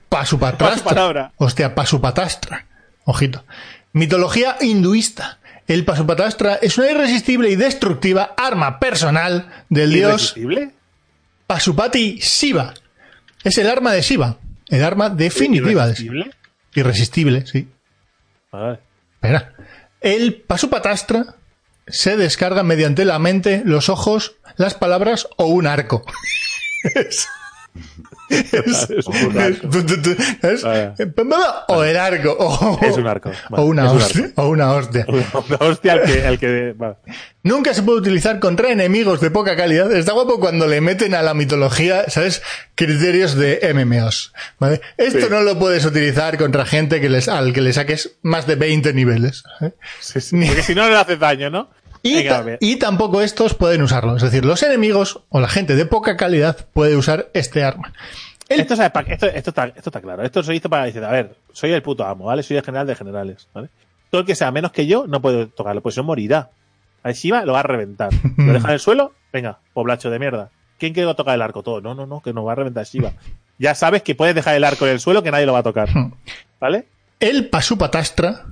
Pasupalabra. Hostia, Pasupatastra. Ojito. Mitología hinduista. El Pasupatastra es una irresistible y destructiva arma personal del dios. Pasupati Shiva. Es el arma de Shiva. El arma definitiva de. ¿Irresistible? Irresistible, sí. Vale. Espera. El Pasupatastra se descarga mediante la mente, los ojos, las palabras o un arco. Es- es- Es un arco. es- Vaya. o el arco. O, Es un arco. O una hostia. O una hostia. Una hostia al que. Al que vale. Nunca se puede utilizar contra enemigos de poca calidad. Está guapo cuando le meten a la mitología, ¿sabes? Criterios de MMOs. ¿vale? Esto Sí. no lo puedes utilizar contra gente que les, al que le saques más de 20 niveles. ¿eh? Sí, sí. Porque si no, le hace daño, ¿no? Y, Venga, tampoco estos pueden usarlo. Es decir, los enemigos o la gente de poca calidad puede usar este arma. El- Esto, esto, esto, está, esto está claro. Esto se hizo para decir, a ver, soy el puto amo, ¿vale? Soy el general de generales, ¿vale? Todo el que sea menos que yo no puede tocarlo, pues no morirá. A Shiva lo va a reventar. Lo deja en el suelo, venga, poblacho de mierda. ¿Quién quiere tocar el arco? Todo. No, no, no, que nos va a reventar Shiva. Ya sabes que puedes dejar el arco en el suelo que nadie lo va a tocar. ¿Vale? El Pasupatastra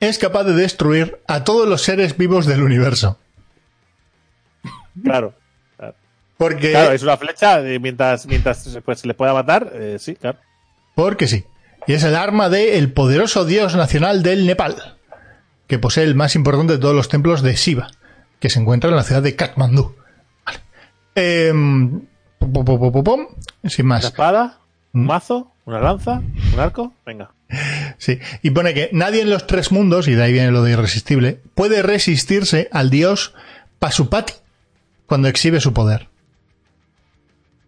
es capaz de destruir a todos los seres vivos del universo. Claro. Porque, Claro, es una flecha, y mientras, mientras pues, se le pueda matar, eh, sí, claro. porque sí. Y es el arma del poderoso dios nacional del Nepal, que posee el más importante de todos los templos de Shiva, que se encuentra en la ciudad de Kathmandú. Vale. Em, pum, pum, pum, pum, sin Una más. espada, un Mm. mazo, una lanza, un arco, venga. Sí, y pone que nadie en los tres mundos, y de ahí viene lo de irresistible, puede resistirse al dios Pasupati cuando exhibe su poder.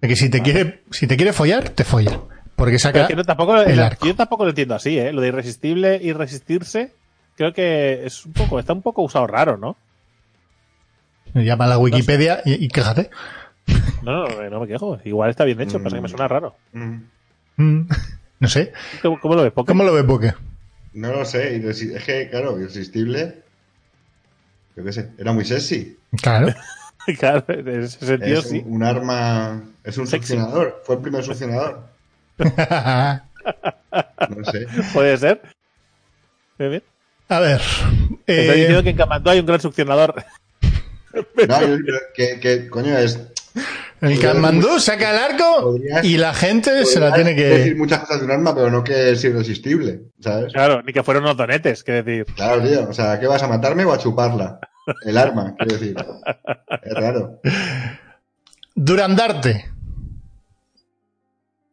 De que si te quiere, si te quiere follar, te folla. Porque saca es que no, tampoco, el el- arco. yo tampoco lo entiendo así, ¿eh? Lo de irresistible y resistirse, creo que es un poco, está un poco usado raro, ¿no? Llama a la Wikipedia y, y quéjate. No, no, no me quejo. Igual está bien hecho, Mm. pasa que me suena raro. Mm, Mm, No sé. ¿Cómo, cómo lo ves, Poké? ¿Cómo lo ve Poke? No lo sé. Es que, claro, irresistible. Yo qué sé, era muy sexy. Claro. Claro, en ese sentido Es sí. un, un arma. Es un Sexy. succionador. Fue el primer succionador. No sé. Puede ser. Bien, bien. A ver. Eh, diciendo que en Kamandú hay un gran succionador. No, yo- que, que, coño, es. El Kanmandú saca el arco Podrías- y la gente se la tiene Podrías decir que. muchas cosas de un arma, pero no que es irresistible, ¿sabes? Claro, ni que fueron unos donetes, que decir. Claro, tío. O sea, ¿qué vas a matarme o a chuparla? El arma, quiero decir. Es raro. Durandarte.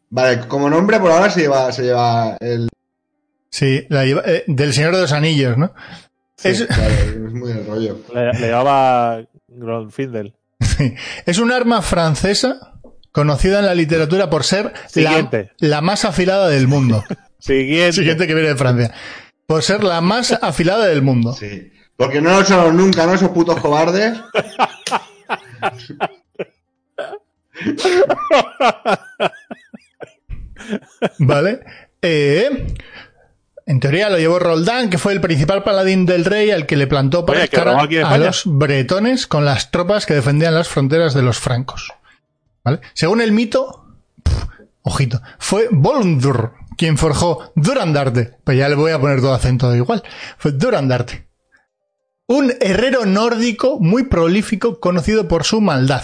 Vale, como nombre por ahora se lleva, se lleva el. Sí, la lleva- eh, del Señor de los Anillos, ¿no? Sí, Es- claro, es muy el rollo. Le, le llamaba Gronfindel. Es un arma francesa conocida en la literatura por ser la, la más afilada del mundo. Siguiente. Siguiente que viene de Francia. Por ser la más afilada del mundo. Sí. Porque no lo son nunca, ¿no? Esos putos cobardes. ¿Vale? Eh, en teoría lo llevó Roldán, que fue el principal paladín del rey al que le plantó para Oye, a los bretones con las tropas que defendían las fronteras de los francos. ¿Vale? Según el mito, ojito, fue Volundur quien forjó Durandarte. Pues ya le voy a poner todo acento igual. Fue Durandarte. Un herrero nórdico muy prolífico conocido por su maldad,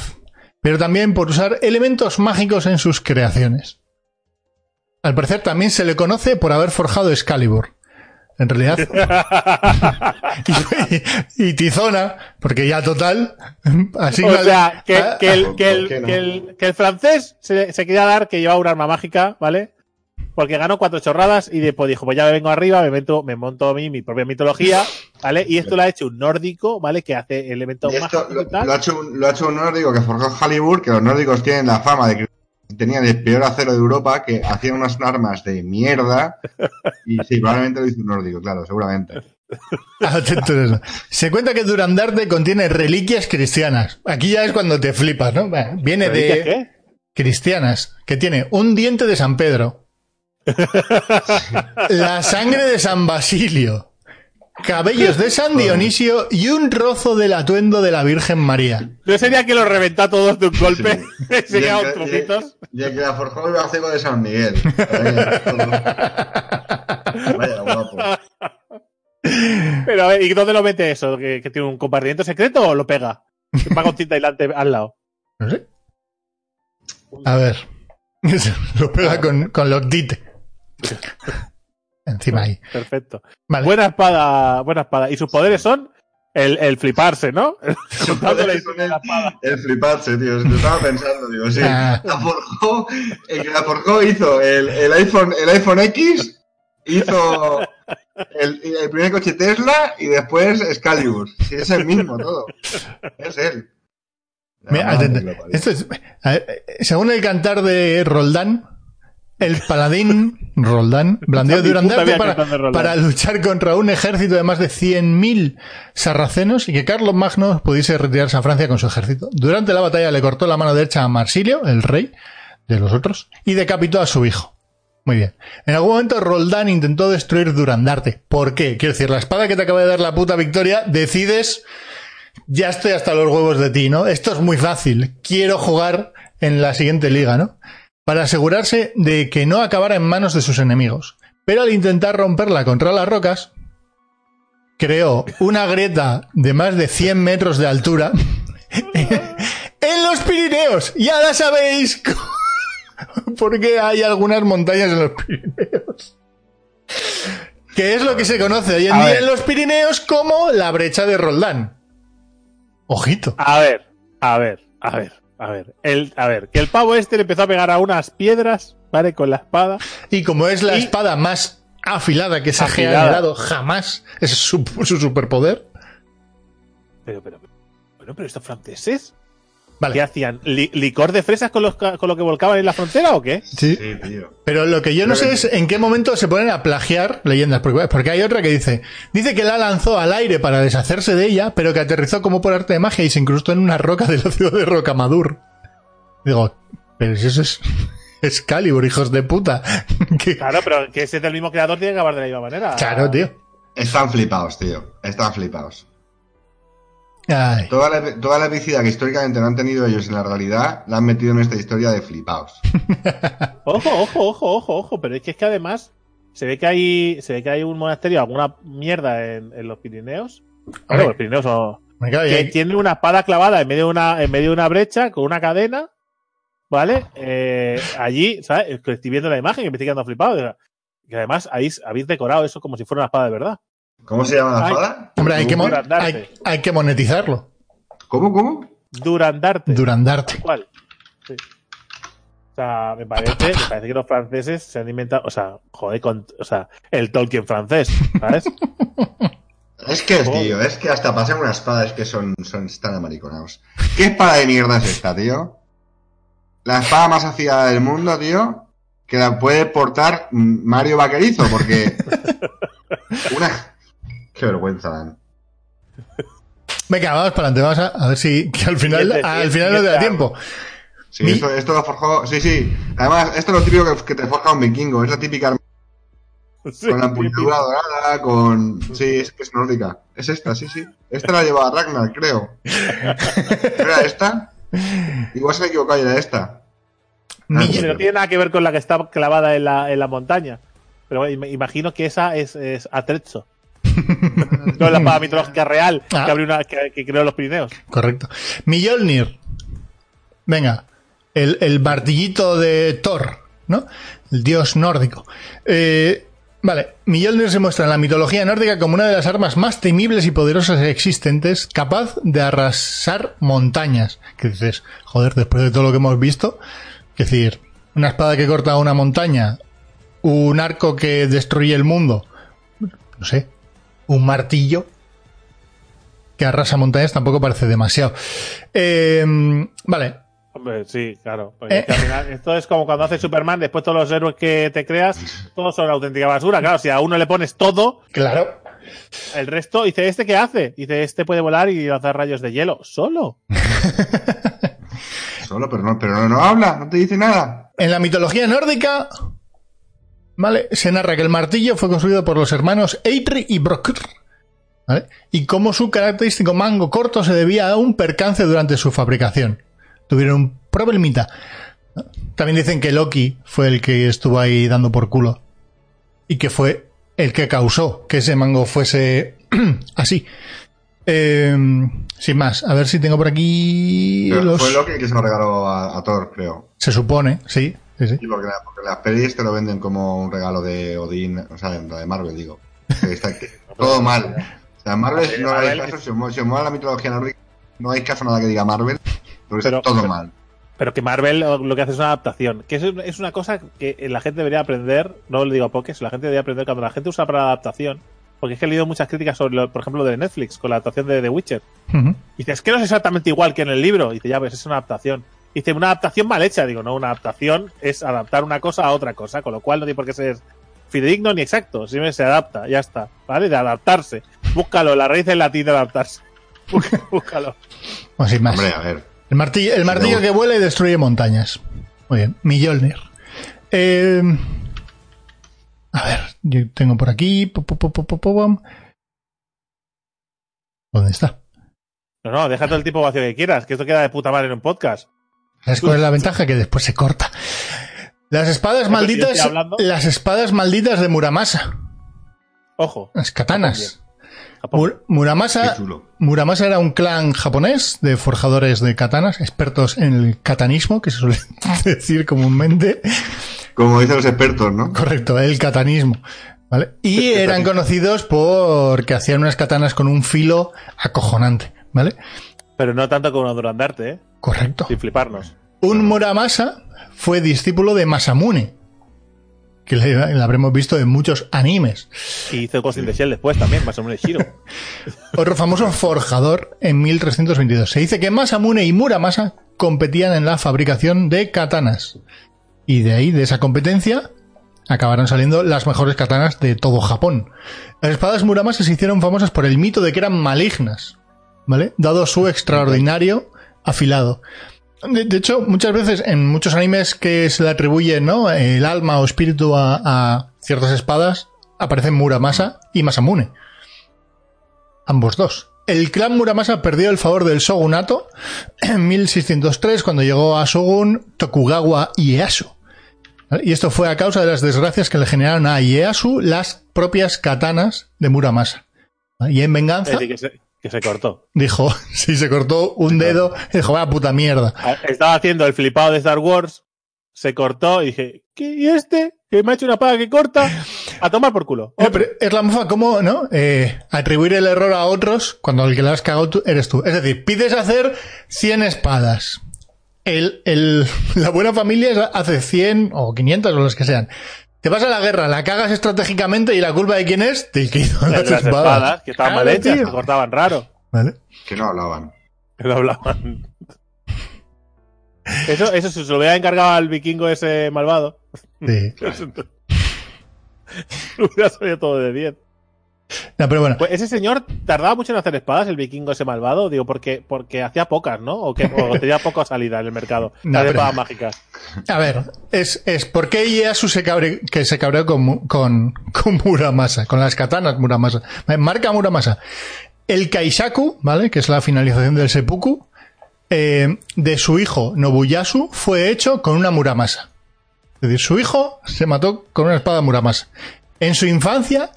pero también por usar elementos mágicos en sus creaciones. Al parecer también se le conoce por haber forjado Excalibur. En realidad. y, y Tizona, porque ya total. Así O sea, que, Ah, que el, ¿por que, el, qué no? que, el, que el francés se, se quería dar que llevaba un arma mágica, ¿vale? Porque ganó cuatro chorradas y después dijo, pues ya me vengo arriba, me, meto, me monto a mí mi propia mitología, ¿vale? Y esto lo ha hecho un nórdico, ¿vale? Que hace elementos mágicos lo, lo ha hecho un, lo ha hecho un nórdico que forjó Halibur, que los nórdicos tienen la fama de que tenían el peor acero de Europa, que hacían unas armas de mierda. Y sí, probablemente lo hizo un nórdico, claro, seguramente. Se cuenta que Durandarte contiene reliquias cristianas. Aquí ya es cuando te flipas, ¿no? Viene ¿Pero dices de qué? cristianas, que tiene un diente de San Pedro, la sangre de San Basilio, cabellos de San Dionisio y un trozo del atuendo de la Virgen María. ¿No sería que lo reventa todos de un golpe? Sería un que- trocitos. Y el que la forjó iba a hacer de San Miguel. Vaya guapo. Pero a ver, ¿y dónde lo mete eso? ¿Que, que tiene un compartimiento secreto o lo pega? Va con cinta aislante al lado. No sé. A ver. Lo pega con, con Loctite. Encima ahí. Perfecto. Vale. Buena espada, buena espada. Y sus poderes son el, el fliparse, ¿no? La espada. El fliparse, tío. Lo estaba pensando, digo, sí. Ah. La forjó, el que la forjó hizo el, el iPhone, el iPhone X, hizo el, el primer coche Tesla y después Excalibur. Sí, es el mismo todo. Es él. Mira. Esto es- a ver, según el cantar de Roldán, el paladín Roldán puta Durandarte para luchar contra un ejército de más de 100.000 sarracenos y que Carlos Magno pudiese retirarse a Francia con su ejército. Durante la batalla le cortó la mano derecha a Marsilio, el rey de los otros, y decapitó a su hijo. Muy bien. En algún momento Roldán intentó destruir Durandarte. ¿Por qué? Quiero decir, la espada que te acaba de dar la puta victoria, decides ya estoy hasta los huevos de ti, ¿no? Esto es muy fácil. Quiero jugar en la siguiente liga, ¿no? Para asegurarse de que no acabara en manos de sus enemigos. Pero al intentar romperla contra las rocas, creó una grieta de más de 100 metros de altura en los Pirineos. Y ahora sabéis por qué hay algunas montañas en los Pirineos. Que es lo que se conoce hoy en día en los Pirineos como la brecha de Roldán. Ojito. A ver, a ver, a ver, a ver. El, a ver, que el pavo este le empezó a pegar a unas piedras, ¿vale? Con la espada. Y como es la Y- espada más afilada que se ha generado jamás, ese es su, su superpoder. Pero, pero, pero, bueno, pero estos franceses, Vale. ¿qué hacían? ¿Li- ¿Licor de fresas con, los, ca- con lo que volcaban en la frontera o qué? Sí. Sí, tío. Pero lo que yo no sé que- es en qué momento se ponen a plagiar leyendas. Porque, porque hay otra que dice, dice que la lanzó al aire para deshacerse de ella, pero que aterrizó como por arte de magia y se incrustó en una roca de la ciudad de Rocamadur. Digo, pero si eso es Excalibur, hijos de puta. Que- Claro, pero que ese es del mismo creador tiene que acabar de la misma manera. Claro, tío. Están flipados, tío. Están flipados. Ay. Toda la, toda la epicidad que históricamente no han tenido ellos en la realidad, la han metido en esta historia de flipados. Ojo, ojo, ojo, ojo, ojo. Pero es que, es que además se ve que hay se ve que hay un monasterio, alguna mierda en, en los Pirineos. Claro, Hombre. los Pirineos son- que hay- tiene una espada clavada en medio de una, en medio de una brecha con una cadena, ¿vale? Eh, allí, ¿sabes? Que Estoy viendo la imagen y me estoy quedando flipado. Que además habéis, habéis decorado eso como si fuera una espada de verdad. ¿Cómo se llama la espada? Hombre, hay que, hay, hay que monetizarlo. ¿Cómo, cómo? Durandarte. Durandarte. ¿Cuál? Sí. O sea, me parece, me parece que los franceses se han inventado, o sea, joder, con, o sea, el Tolkien francés, ¿sabes? Es que, tío, es que hasta pasan unas espadas que son, son están amariconados. ¿Qué espada de mierda es esta, tío? La espada más afiada del mundo, tío, que la puede portar Mario Vaquerizo, porque... Una... Qué vergüenza dan. Venga, vamos para adelante. Vamos a, a ver si que al final, al final no te da tiempo. Sí, Mi- esto, esto lo forjó... Sí, sí. Además, esto es lo típico que, que te forja un vikingo. Es la típica arma Sí, con la empuñadura dorada, con... Sí, es que es nórdica. Es esta, sí, sí. Esta la llevaba Ragnar, creo. ¿Era esta? Igual se me he equivocado era esta. Sí. No tiene nada que ver con la que está clavada en la, en la montaña. Pero bueno, im- imagino que esa es, es Atrezzo. no la espada mitológica real Ah. que, abrió una, que, que creó los Pirineos. Correcto. Mjolnir. Venga. El, el martillito de Thor, ¿no? El dios nórdico. Eh, vale. Mjolnir se muestra en la mitología nórdica como una de las armas más temibles y poderosas existentes, capaz de arrasar montañas. Que dices, joder, después de todo lo que hemos visto, es decir, una espada que corta una montaña, un arco que destruye el mundo, no sé, un martillo que arrasa montañas tampoco parece demasiado. Eh, vale, Hombre, sí, claro. Eh. es que al final, esto es como cuando haces Superman, después todos los héroes que te creas, todos son auténtica basura. Claro, si a uno le pones todo, claro. el resto, dice, ¿este qué hace? Dice, este puede volar y lanzar rayos de hielo. Solo. Solo, pero no, pero no, no habla, no te dice nada. En la mitología nórdica, ¿vale? Se narra que el martillo fue construido por los hermanos Eitri y Brokr, ¿vale? Y como su característico mango corto se debía a un percance durante su fabricación. Tuvieron un problemita. También dicen que Loki fue el que estuvo ahí dando por culo. Y que fue el que causó que ese mango fuese así. Eh, sin más, a ver si tengo por aquí los... Fue Loki el que se lo regaló a, a Thor, creo. Se supone, sí. Sí, sí. Sí, porque, la- porque las pelis te lo venden como un regalo de Odín, o sea, la de Marvel, digo. Que está aquí. Todo mal. O sea, Marvel, Sí, no hagáis caso, si os, mo- si os mola la mitología nórdica, no hagáis caso a nada que diga Marvel, porque Pero- está todo pero- mal. Pero que Marvel lo que hace es una adaptación. Que es, es una cosa que la gente debería aprender. No lo digo a pokés, la gente debería aprender cuando la gente usa para adaptación. Porque es que he leído muchas críticas sobre, lo- por ejemplo, de Netflix con la adaptación de The Witcher. Ujú. Y dice, es que no es exactamente igual que en el libro. Y dice, ya ves, es una adaptación. Y dice, una adaptación mal hecha. Digo, no, una adaptación es adaptar una cosa a otra cosa. Con lo cual no tiene por qué ser fidedigno ni exacto. Simplemente se adapta, ya está. ¿Vale? De adaptarse. Búscalo, la raíz del latín de adaptarse. Búscalo. Bueno, sin más. Hombre, a ver. El martillo, el martillo que vuela y destruye montañas. Muy bien, Mjolnir. Eh, a ver, yo tengo por aquí. ¿Dónde está? No, no, déjate el tipo vacío que quieras, que esto queda de puta madre en un podcast. ¿Sabes cuál es la ventaja? Que después se corta. Las espadas malditas. Las espadas malditas de Muramasa. Ojo. Las katanas. Mur- Muramasa. Muramasa era un clan japonés de forjadores de katanas, expertos en el katanismo, que se suele decir comúnmente. Como dicen los expertos, ¿no? Correcto, el katanismo. ¿Vale? Y eran conocidos porque hacían unas katanas con un filo acojonante. ¿Vale? Pero no tanto como Durandarte, ¿eh? Correcto. Sin fliparnos. Un Muramasa fue discípulo de Masamune, que le, le habremos visto en muchos animes. Y hizo Ghost in the Shell después también, menos Shiro. Otro famoso forjador en 1322. Se dice que Masamune y Muramasa competían en la fabricación de katanas. Y de ahí, de esa competencia, acabaron saliendo las mejores katanas de todo Japón. Las espadas Muramasa se hicieron famosas por el mito de que eran malignas, ¿vale? Dado su extraordinario afilado. De, hecho, muchas veces en muchos animes que se le atribuye ¿no? el alma o espíritu a, ciertas espadas, aparecen Muramasa y Masamune. Ambos dos. El clan Muramasa perdió el favor del shogunato en 1603 cuando llegó a shogun Tokugawa Ieyasu. Y esto fue a causa de las desgracias que le generaron a Ieyasu las propias katanas de Muramasa. Y en venganza que se cortó. dijo, si se cortó un dedo, dijo, vaya puta mierda. Estaba haciendo el flipado de Star Wars, se cortó y dije, ¿qué? ¿Y este? Que me ha hecho una paga que corta. A tomar por culo. Eh, pero es la mofa como, ¿no? Eh, atribuir el error a otros cuando el que le has cagado tú eres tú. Es decir, pides hacer 100 espadas. El, el, la buena familia hace 100 o 500 o los que sean. Te vas a la guerra, la cagas estratégicamente y la culpa de quién es? Hizo de las, las espadas. espadas, que estaban mal Claro, hechas, tío. que cortaban raro. ¿Vale? Que no hablaban. Que no hablaban. Eso, eso se lo hubiera encargado al vikingo ese malvado. Sí. Lo hubiera salido todo de 10. No, pero bueno, Pues ese señor tardaba mucho en hacer espadas, el vikingo ese malvado, digo, porque, porque hacía pocas, ¿no? O que o tenía poca salida en el mercado. No, pero- espadas mágicas. a ver, es, es ¿por qué Ieyasu se cabre, que se cabreó con, con, con Muramasa, con las katanas Muramasa? Marca Muramasa. El Kaishaku, ¿vale? Que es la finalización del seppuku, eh, de su hijo Nobuyasu fue hecho con una Muramasa. Es decir, su hijo se mató con una espada Muramasa. En su infancia,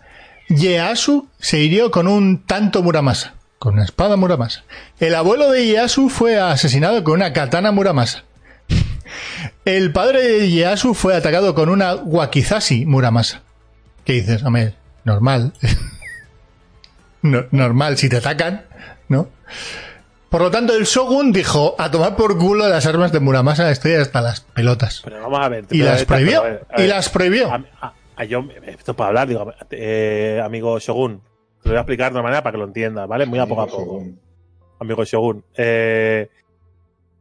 Ieyasu se hirió con un tanto Muramasa, con una espada Muramasa. El abuelo de Ieyasu fue asesinado con una katana Muramasa. El padre de Ieyasu fue atacado con una Wakizashi Muramasa. ¿Qué dices? Hombre, normal. No- normal, si te atacan, ¿no? Por lo tanto, el Shogun dijo, a tomar por culo las armas de Muramasa, estoy hasta las pelotas. Pero vamos a ver. Y las prohibió. a ver, a Y las prohibió. A- a- a- yo, esto para hablar, digo, eh, amigo Shogun, te lo voy a explicar de una manera para que lo entiendas, ¿vale? Muy a poco a poco. Amigo Shogun. Eh,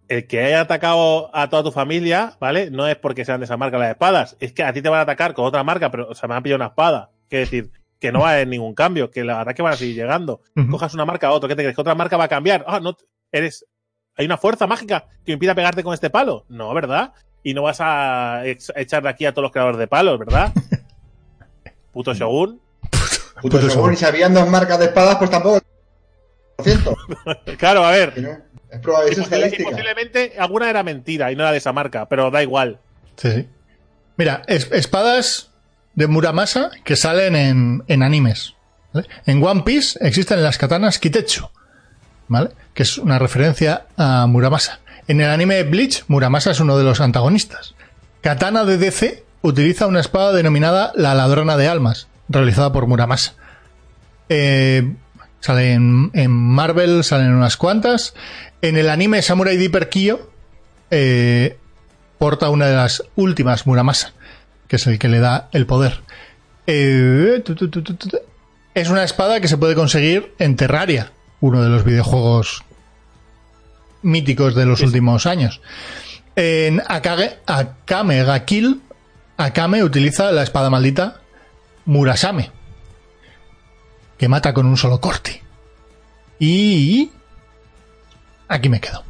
el que haya atacado a toda tu familia, ¿vale? No es porque sean de esa marca las espadas, es que a ti te van a atacar con otra marca, pero o sea, me han pillado una espada. Quiere decir, que no va a haber ningún cambio, que los ataques van a seguir llegando. Cojas una marca a otro, ¿qué te crees? ¿Que otra marca va a cambiar? Ah, no, eres. Hay una fuerza mágica que impida pegarte con este palo. No, ¿verdad? Y no vas a echar de aquí a todos los creadores de palos, ¿verdad? Puto Shogun. Puto Puto Shogun, Shogun. y si habían dos marcas de espadas, pues tampoco. Por ciento. Claro, a ver. No, Es probable, Y y posiblemente alguna era mentira y no era de esa marca, pero da igual. Sí, sí. Mira, es- espadas de Muramasa que salen en, en animes. ¿vale? En One Piece existen las katanas Kitetsu, ¿vale? Que es una referencia a Muramasa. En el anime Bleach, Muramasa es uno de los antagonistas. Katana de DC utiliza una espada denominada la ladrona de almas, realizada por Muramasa. Eh, sale en, Marvel, salen unas cuantas. En el anime Samurai Deeper Kyo, eh, porta una de las últimas Muramasa, que es el que le da el poder. Eh, tu, tu, tu, es una espada que se puede conseguir en Terraria, uno de los videojuegos míticos de los últimos años. En Akage, Akame ga Kill, Akame utiliza la espada maldita Murasame, que mata con un solo corte. Y aquí me quedo.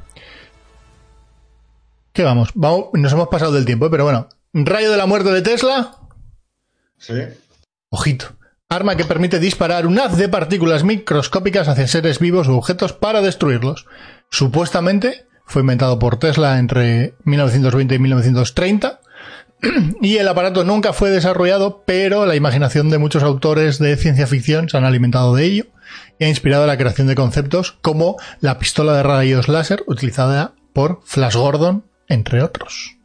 ¿Qué vamos? vamos? Nos hemos pasado del tiempo, ¿eh? pero bueno. Rayo de la muerte de Tesla. Sí. Ojito. Arma que permite disparar un haz de partículas microscópicas hacia seres vivos u objetos para destruirlos. Supuestamente fue inventado por Tesla entre 1920 y 1930 y el aparato nunca fue desarrollado, pero la imaginación de muchos autores de ciencia ficción se han alimentado de ello y ha inspirado la creación de conceptos como la pistola de rayos láser utilizada por Flash Gordon, entre otros.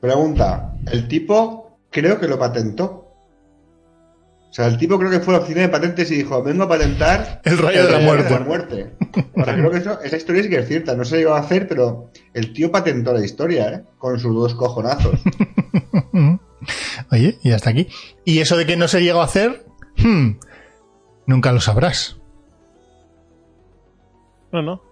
Pregunta. El tipo creo que lo patentó. O sea, el tipo creo que fue a la oficina de patentes y dijo, vengo a patentar El rayo de la muerte. muerte. O sea, creo que eso- esa historia sí que es cierta. No se llegó a hacer, pero el tío patentó la historia, ¿eh? Con sus dos cojonazos. Oye, y hasta aquí. ¿Y eso de que no se llegó a hacer? Hmm, nunca lo sabrás. No, no.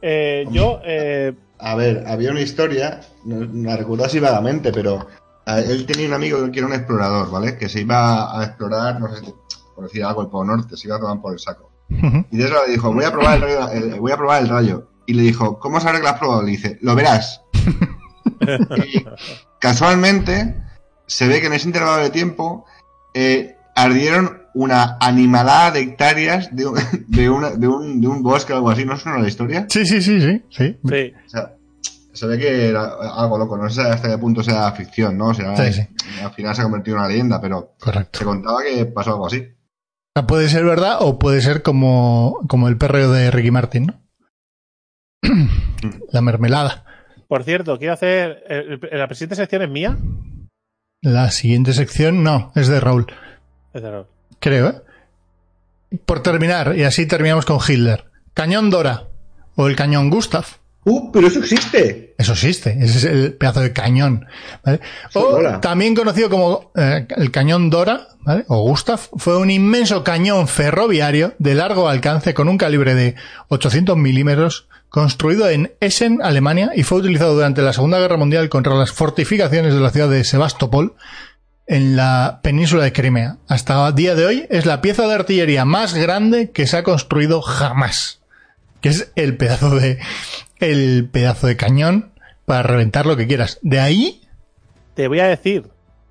Eh, yo, eh, A ver, había una historia, no, no la recuerdo así vagamente, pero él tenía un amigo que era un explorador, ¿vale? Que se iba a explorar, no sé, por decir algo, el Polo Norte, se iba a tomar por el saco. Y de eso le dijo, voy a probar el rayo, el- voy a probar el rayo. y le dijo, ¿cómo saber que lo has probado? Le dice, lo verás. y casualmente se ve que en ese intervalo de tiempo eh, ardieron una animalada de hectáreas de, un- de, una- de un, de un bosque o algo así. ¿No suena la historia? Sí, sí, sí, sí. sí. Sí. O sea, se ve que era algo loco. No sé hasta qué punto sea ficción, ¿no? O sea, Sí, sí. al final se ha convertido en una leyenda, pero Correcto. se contaba que pasó algo así. O sea, puede ser verdad o puede ser como, como el perreo de Ricky Martin, ¿no? La mermelada. Por cierto, quiero hacer. eh, eh, ¿La siguiente sección es mía? La siguiente sección, no, es de Raúl. Es de Raúl. Creo, ¿eh? Por terminar, y así terminamos con Hitler. Cañón Dora o el cañón Gustav. ¡Uh, pero eso existe! Eso existe, ese es el pedazo de cañón. ¿vale? O también conocido como eh, el cañón Dora ¿vale? o Gustav, fue un inmenso cañón ferroviario de largo alcance con un calibre de 800 milímetros construido en Essen, Alemania, y fue utilizado durante la Segunda Guerra Mundial contra las fortificaciones de la ciudad de Sebastopol en la península de Crimea. Hasta el día de hoy es la pieza de artillería más grande que se ha construido jamás. Que es el pedazo de, el pedazo de cañón para reventar lo que quieras. De ahí, Te voy a decir.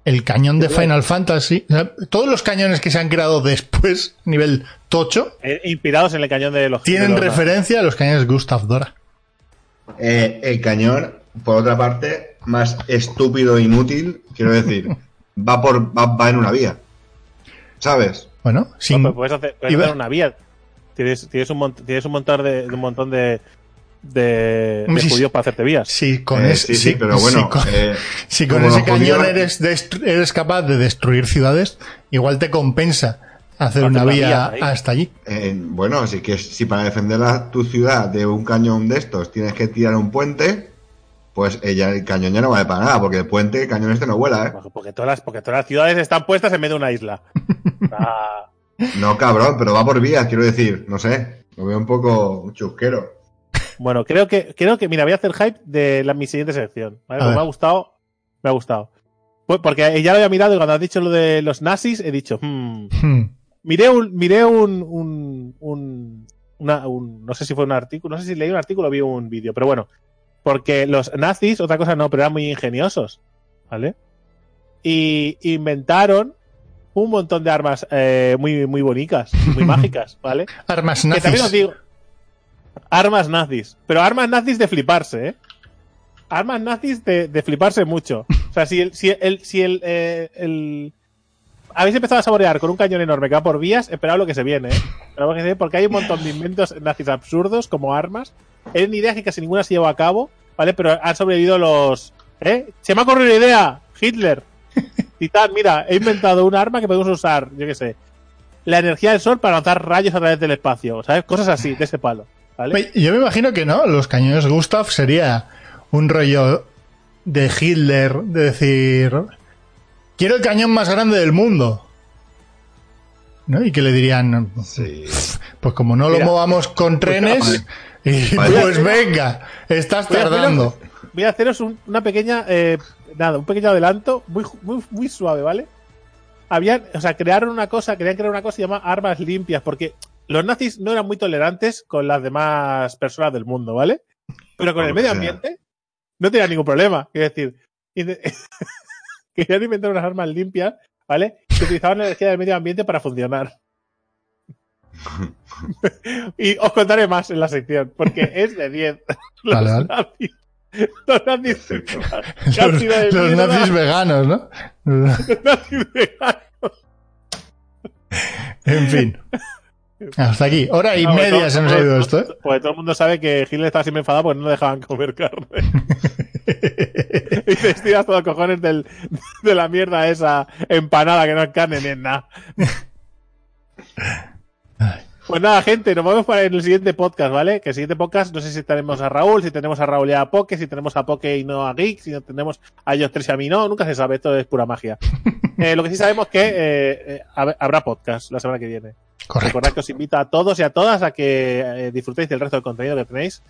el cañón de Final Fantasy. O sea, todos los cañones que se han creado después, nivel tocho, eh, inspirados en el cañón de los. tienen de los- referencia a los cañones Gustav Dora. Eh, el cañón, por otra parte, más estúpido e inútil, quiero decir, va por va, va en una vía. ¿Sabes? Bueno, sin, No, pero puedes hacer, puedes Iba- hacer una vía. Tienes, tienes, un, mont- tienes un montón de, de un montón de, de, de Sí, sí. judíos para hacerte vías. si con Eh, ese, sí, sí, pero bueno. si con, eh, si con ese cañón judíos- eres, destru- eres capaz de destruir ciudades, igual te compensa hacer Hacer una una vía hasta allí. eh, bueno, así que si para defender a tu ciudad de un cañón de estos tienes que tirar un puente, pues ella, el cañón ya no vale para nada, porque el puente, el cañón este no vuela, ¿eh? Porque todas, las, porque todas las ciudades están puestas en medio de una isla. No, cabrón, pero va por vías, quiero decir, no sé. Lo veo un poco chusquero. bueno, creo que, creo que, mira, voy a hacer hype de la, mi siguiente sección. ver. me ha gustado. Me ha gustado. Pues porque ya lo había mirado y cuando has dicho lo de los nazis, he dicho, hmm, Hmm. miré un, miré un, un, un, una- un- no sé si fue un artículo, no sé si leí un artículo o vi un vídeo, pero bueno, porque los nazis, otra cosa no, pero eran muy ingeniosos, ¿vale? Y inventaron un montón de armas eh, muy, muy bonitas, muy mágicas, ¿vale? Armas Que también os nazis. digo, armas nazis, pero armas nazis de fliparse, ¿eh? Armas nazis de, de fliparse mucho. O sea, si el, si el, si el, eh, el- habéis empezado a saborear con un cañón enorme que va por vías, esperad lo que se viene, ¿eh? Esperad lo que se viene, porque hay un montón de inventos nazis absurdos como armas. Eran ideas que casi ninguna se llevó a cabo, ¿vale? Pero han sobrevivido los. ¿Eh? Se me ha ocurrido una idea, Hitler. Titán, mira, he inventado un arma que podemos usar, yo qué sé. La energía del sol para lanzar rayos a través del espacio, ¿sabes? Cosas así, de ese palo, ¿vale? Oye, Yo me imagino que no, los cañones Gustav sería un rollo de Hitler, de decir, quiero el cañón más grande del mundo. ¿No? Y que le dirían, Sí. pues como no Mira. lo movamos con trenes, y Vaya. pues venga, estás Voy a tardando. haceros- Voy a haceros un- una pequeña, eh, nada, un pequeño adelanto muy, muy, muy suave, ¿vale? Habían, o sea, crearon una cosa, querían crear una cosa que se llama armas limpias, porque los nazis no eran muy tolerantes con las demás personas del mundo, ¿vale? Pero con el medio ambiente no tenían ningún problema. Quiero decir, querían inventar unas armas limpias, ¿vale? Que utilizaban la energía del medio ambiente para funcionar. y os contaré más en la sección, porque es de 10. Los Vale, vale. Los nazis. Perfecto. Los, Casi de los mierda. nazis veganos, ¿no? Los nazis veganos. En fin. Hasta aquí. Hora y Ah, bueno, media todo- se nos ha ido esto, ¿eh? Pues todo el mundo sabe que Hitler estaba siempre enfadado porque no le dejaban comer carne. y te estiras todo cojones del, de la mierda esa empanada que no es carne ni es nada. Pues nada, gente, nos vemos para en el siguiente podcast, ¿vale? Que el siguiente podcast, no sé si tenemos a Raúl, si tenemos a Raúl y a Poke, si tenemos a Poke y no a Geek, si no tenemos a ellos tres y a mí no, nunca se sabe, esto es pura magia. Eh, lo que sí sabemos es que eh, eh, hab- habrá podcast la semana que viene. Correcto. Recordad que os invito a todos y a todas a que eh, disfrutéis del resto del contenido que tenéis.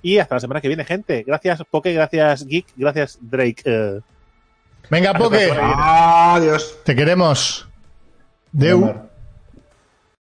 Y hasta la semana que viene, gente. Gracias, Poke, gracias, Geek, gracias, Drake. Eh, Venga, Poke. Adiós. te queremos. Deu.